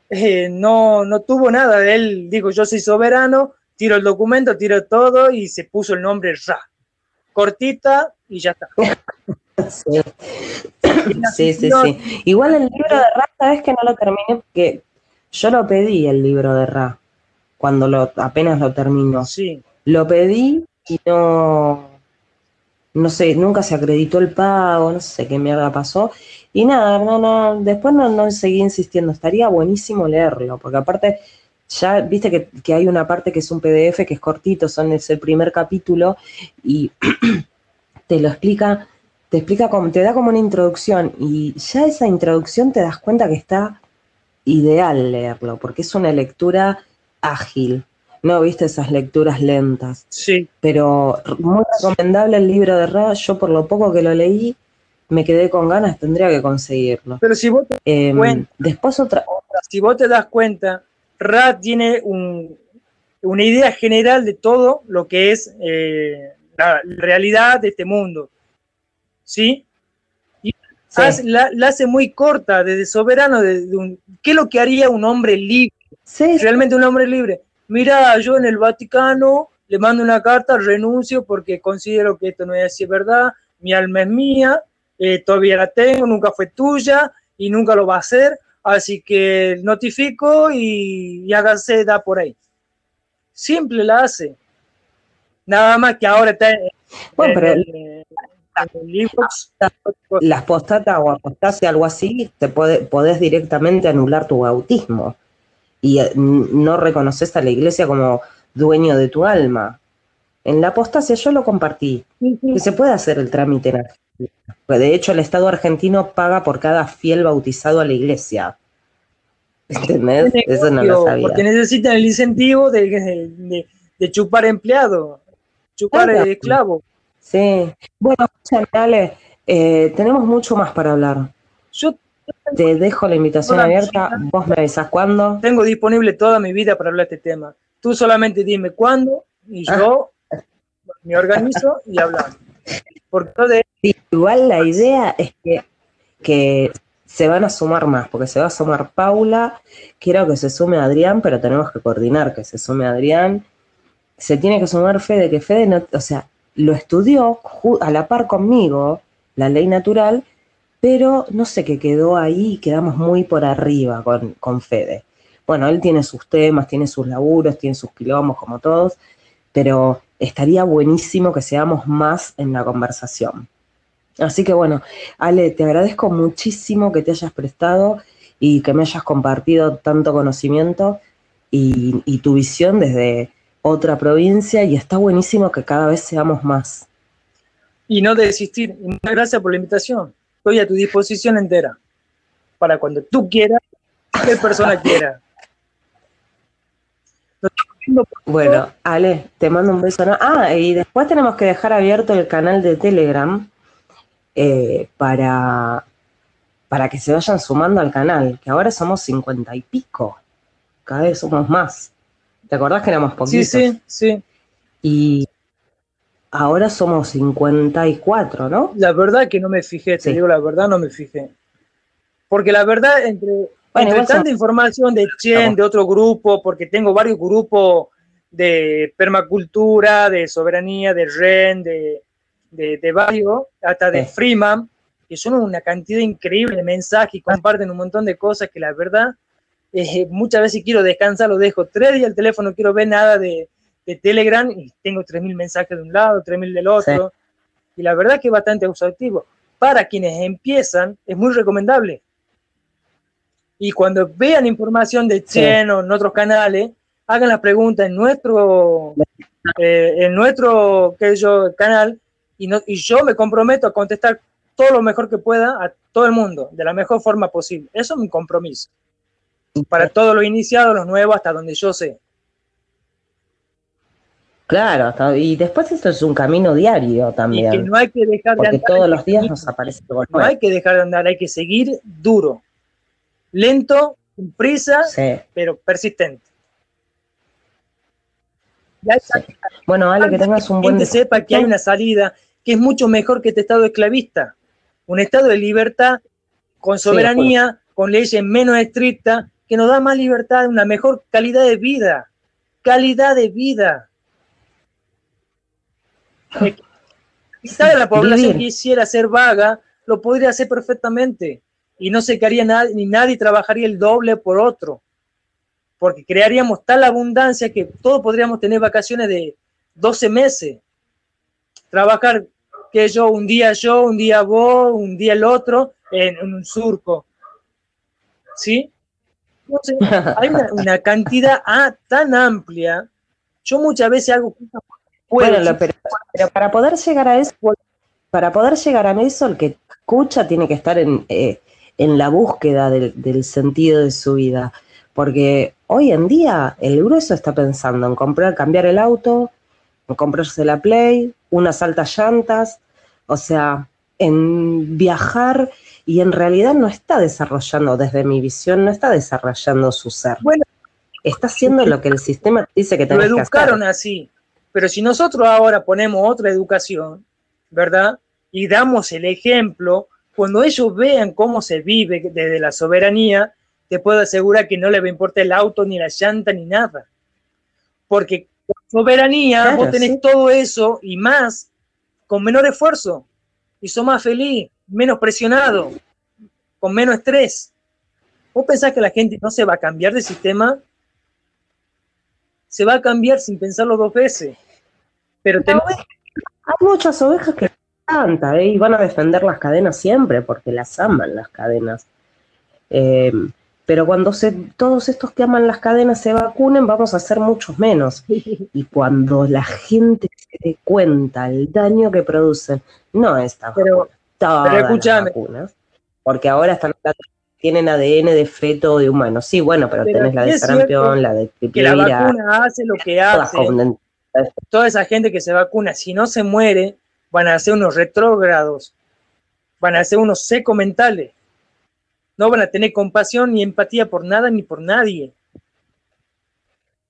eh, no, no tuvo nada él. Digo, yo soy soberano, tiro el documento, tiro todo y se puso el nombre Ra. Cortita y ya está. sí. Sí, sí, sí. Igual el libro de Ra, sabes que no lo terminé porque yo lo pedí el libro de Ra cuando lo apenas lo terminó. Sí. Lo pedí y no, no sé, nunca se acreditó el pago, no sé qué mierda pasó. Y nada, no, no, después no, no seguí insistiendo. Estaría buenísimo leerlo, porque aparte ya viste que, que hay una parte que es un PDF que es cortito, son es el primer capítulo y te lo explica, te explica como, te da como una introducción y ya esa introducción te das cuenta que está ideal leerlo, porque es una lectura ágil. No viste esas lecturas lentas, Sí. pero muy recomendable el libro de Ra. Yo por lo poco que lo leí me quedé con ganas, tendría que conseguirlo. Pero si vos, te- Em, después otra, si vos te das cuenta, Ra tiene un- una idea general de todo lo que es eh, la realidad de este mundo. ¿Sí? Sí. la, la hace muy corta, desde soberano, de, de un- ¿qué es lo que haría un hombre libre? sí, Realmente un hombre libre. Mira, yo en el Vaticano le mando una carta, renuncio porque considero que esto no es así, verdad, mi alma es mía, eh, todavía la tengo, nunca fue tuya y nunca lo va a ser, así que notifico y, y hágase da por ahí. Simple la hace. Nada más que ahora está en, Bueno, pero inbox. Las postatas o apostasia, algo así, te puede, podés directamente anular tu bautismo y eh, no reconoces a la iglesia como dueño de tu alma. En la apostasia yo lo compartí, que se puede hacer el trámite en Argentina. De hecho el Estado argentino paga por cada fiel bautizado a la iglesia. ¿Entendés? Eso no lo sabía. Porque necesitan el incentivo de, de- de chupar empleado, chupar Claro. eh, esclavo. Sí. Bueno, escúchame, Ale, eh, tenemos mucho más para hablar. Yo Te dejo la invitación Hola, abierta, vos me avisas cuándo. tengo disponible toda mi vida para hablar de este tema. Tú solamente dime cuándo y Ah. yo me organizo y hablamos. Porque de igual la idea es que, que se van a sumar más, porque se va a sumar Paula, quiero que se sume Adrián, pero tenemos que coordinar que se sume Adrián. Se tiene que sumar Fede, que Fede, no, o sea, lo estudió a la par conmigo, la ley natural, pero no sé qué quedó ahí, quedamos muy por arriba con, con Fede. Bueno, él tiene sus temas, tiene sus laburos, tiene sus quilombos como todos, pero estaría buenísimo que seamos más en la conversación. Así que bueno, Ale, te agradezco muchísimo que te hayas prestado y que me hayas compartido tanto conocimiento y, y tu visión desde otra provincia y está buenísimo que cada vez seamos más. y no desistir. Muchas gracias por la invitación. Estoy a tu disposición entera. Para cuando tú quieras, cualquier persona quiera. Bueno, Ale, te mando un beso. Ah, y después tenemos que dejar abierto el canal de Telegram eh, para, para que se vayan sumando al canal, que ahora somos cincuenta y pico. Cada vez somos más. ¿Te acordás que éramos Sí, poquitos? sí, sí. Y ahora somos 54, ¿no? La verdad que no me fijé, te Sí. digo la verdad, no me fijé. Porque la verdad, entre, tanta información de Chen, de otro grupo, porque tengo varios grupos de permacultura, de soberanía, de REN, de, de, de varios, hasta de Sí. Freeman, que son una cantidad increíble de mensajes y comparten un montón de cosas que la verdad, eh, muchas veces quiero descansar, lo dejo tres días el teléfono, no quiero ver nada de, de Telegram y tengo 3.000 mensajes de un lado, 3.000 del otro. Y la verdad que es bastante exhaustivo. Para quienes empiezan, es muy recomendable. Y cuando vean información de Sí. Chen o en otros canales, hagan la pregunta en nuestro, eh, en nuestro que yo, canal y, no, y yo me comprometo a contestar todo lo mejor que pueda a todo el mundo, de la mejor forma posible. Eso es mi compromiso. Para todos los iniciados, los nuevos, hasta donde yo sé. Claro, hasta- y después esto es un camino diario Y que también, no hay que dejar de porque andar todos los días nos aparece algo No hay que dejar de andar, hay que seguir duro, lento, sin prisa, Sí, pero persistente. Ya sí. Bueno, Ale, que tengas un buen gente sepa que hay una salida que es mucho mejor que este estado esclavista. Un estado de libertad con soberanía, con leyes menos estrictas, que nos da más libertad, una mejor calidad de vida. Calidad de vida. Quizá de la población Vivir. quisiera ser vaga, lo podría hacer perfectamente. Y no se quedaría nadie, ni nadie trabajaría el doble por otro. Porque crearíamos tal abundancia que todos podríamos tener vacaciones de 12 meses. Trabajar que yo, un día yo, un día vos, un día el otro, en, en un surco. ¿Sí? Entonces, hay una, una cantidad ah, tan amplia. Yo muchas veces hago cosas. Bueno, lo- pero, pero para poder llegar a eso, para poder llegar a eso, el que escucha tiene que estar en, eh, en la búsqueda del, del sentido de su vida. Porque hoy en día el grueso está pensando en comprar, cambiar el auto, en comprarse la Play, unas altas llantas, o sea, en viajar y en realidad no está desarrollando, desde mi visión, no está desarrollando su ser. Bueno. está haciendo lo que el sistema te dice que lo tenés que hacer. educaron así. Pero si nosotros ahora ponemos otra educación, ¿verdad? Y damos el ejemplo, cuando ellos vean cómo se vive desde la soberanía, te puedo asegurar que no les va a importar el auto, ni la llanta, ni nada. Porque con soberanía Claro, vos tenés sí. todo eso y más con menor esfuerzo. y sos más feliz, menos presionado, con menos estrés. ¿Vos pensás que la gente no se va a cambiar de sistema? Se va a cambiar sin pensarlo dos veces. Pero hay muchas ovejas que cantan ¿eh? y van a defender las cadenas siempre porque las aman las cadenas. Eh, pero cuando se, todos estos que aman las cadenas se vacunen, vamos a ser muchos menos. Y cuando la gente se dé cuenta el daño que producen, no esta pero, todas las vacunas, porque ahora están tienen ADN de feto de humano. Sí, bueno, pero, tenés la de sarampión, la de que la vacuna hace lo que hace. Toda esa gente que se vacuna, si no se muere, van a ser unos retrógrados, van a ser unos seco mentales no van a tener compasión ni empatía por nada ni por nadie.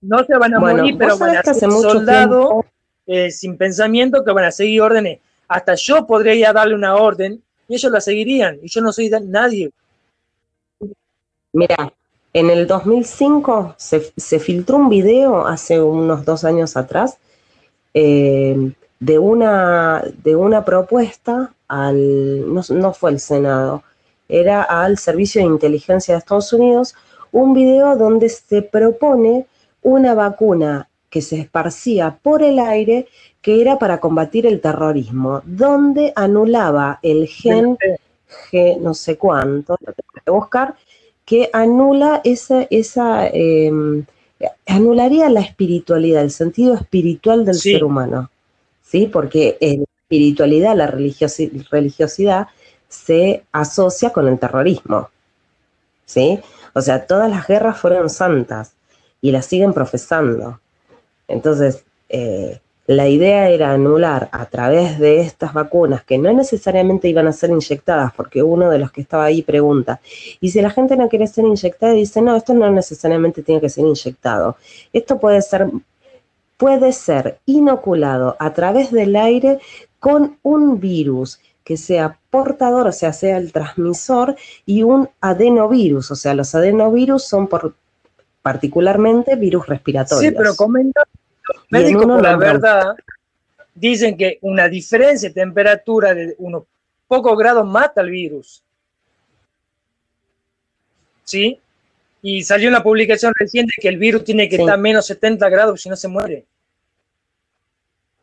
No se van a morir, pero van a ser soldados eh, sin pensamiento que van a seguir órdenes. Hasta yo podría darle una orden y ellos la seguirían. Y yo no soy nadie. Mira, en el 2005 se, filtró un video hace unos dos años atrás eh, de, una, de una propuesta al, no, no fue el Senado, era al Servicio de Inteligencia de Estados Unidos, un video donde se propone una vacuna que se esparcía por el aire que era para combatir el terrorismo, donde anulaba el gen G no sé cuánto, lo tengo que buscar, que anula esa, esa em, anularía la espiritualidad, el sentido espiritual del ser humano, ¿sí? Porque la espiritualidad, la religiosidad se asocia con el terrorismo. ¿Sí? O sea, todas las guerras fueron santas y las siguen profesando. Entonces, eh, la idea era anular a través de estas vacunas, que no necesariamente iban a ser inyectadas, porque uno de los que estaba ahí pregunta, y si la gente no quiere ser inyectada, dice, no, esto no necesariamente tiene que ser inyectado. Esto puede ser, puede ser inoculado a través del aire con un virus que sea portador, o sea, sea el transmisor, y un adenovirus, o sea, los adenovirus son por, particularmente virus respiratorios. Sí, pero comenta, médicos la verdad dicen que una diferencia de temperatura de unos pocos grados mata al virus. ¿Sí? Y salió una publicación reciente que el virus tiene que estar a menos 70 grados si no se muere.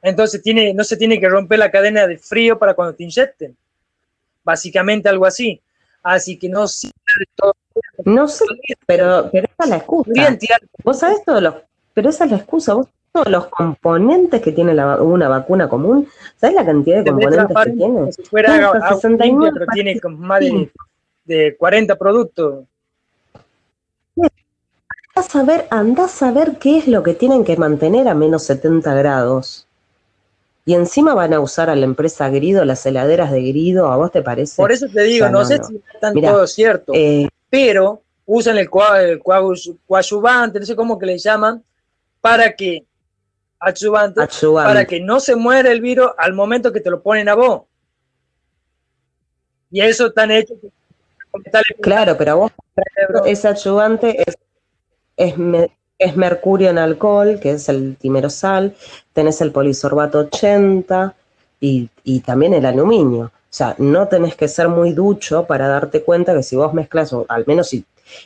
Entonces tiene, no se tiene que romper la cadena de frío para cuando te inyecten. Básicamente algo así. Así que no No sé, pero, pero esa es la excusa. Vos sabés todos los, pero esa es la excusa. Vos todos los componentes que tiene una vacuna común, ¿sabes la cantidad de componentes que tiene? Si fuera a, 69, pero tiene más de, de 40 productos. Andás a, ver, andás a ver qué es lo que tienen que mantener a menos 70 grados. Y encima van a usar a la empresa Grido, las heladeras de Grido, ¿a vos te parece? Por eso te digo, no, sé si están todos ciertos, eh, pero usan el, coadyuvante, no sé cómo que le llaman, para que, para que no se muera el virus al momento que te lo ponen a vos. Y eso están hecho. Claro, pero a vos ese ayudante es, es, es mercurio en alcohol, que es el timerosal, tenés el polisorbato 80 y, también el aluminio. O sea, no tenés que ser muy ducho para darte cuenta que si vos mezclas, o al menos si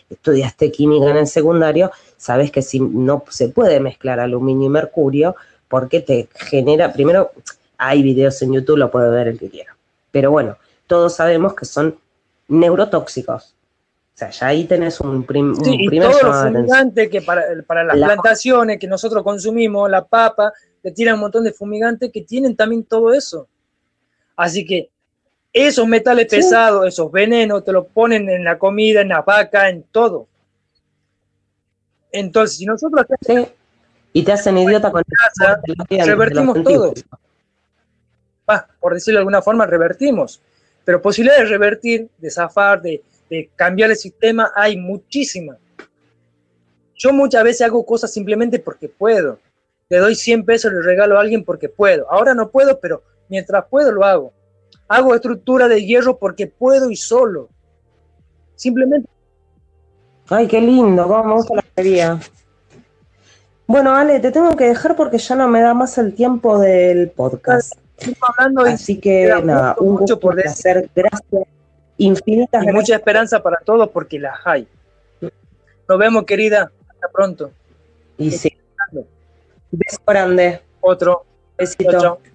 estudiaste química en el secundario, sabes que si no se puede mezclar aluminio y mercurio porque te genera, primero, hay videos en YouTube, lo puede ver el que quiera. Pero bueno, todos sabemos que son neurotóxicos sea, ya ahí tenés un, prim, sí, y todo lo fumigante que para, para las plantaciones que nosotros consumimos, la papa, le tiran un montón de fumigantes que tienen también todo eso. Así que esos metales pesados, esos venenos, te los ponen en la comida, en la vaca, en todo. Entonces, si nosotros... Sí. Y te hacen idiota con casa, revertimos todo. Ah, por decirlo de alguna forma, revertimos. Pero posibilidades de revertir, de zafar, de, de cambiar el sistema hay muchísimas. Yo muchas veces hago cosas simplemente porque puedo. Le doy 100 pesos, le regalo a alguien porque puedo. Ahora no puedo, pero mientras puedo lo hago. Hago estructura de hierro porque puedo y solo. Simplemente. Ay, qué lindo, vamos a la feria. Bueno, Ale, te tengo que dejar porque ya no me da más el tiempo del podcast. hablando y Así que nada, mucho, un mucho gusto por hacer. Gracias. Infinitas y gracias. mucha esperanza para todos porque las hay. Nos vemos, querida. Hasta pronto. Y sí. Beso grande. Otro. Besito. Chao, chao.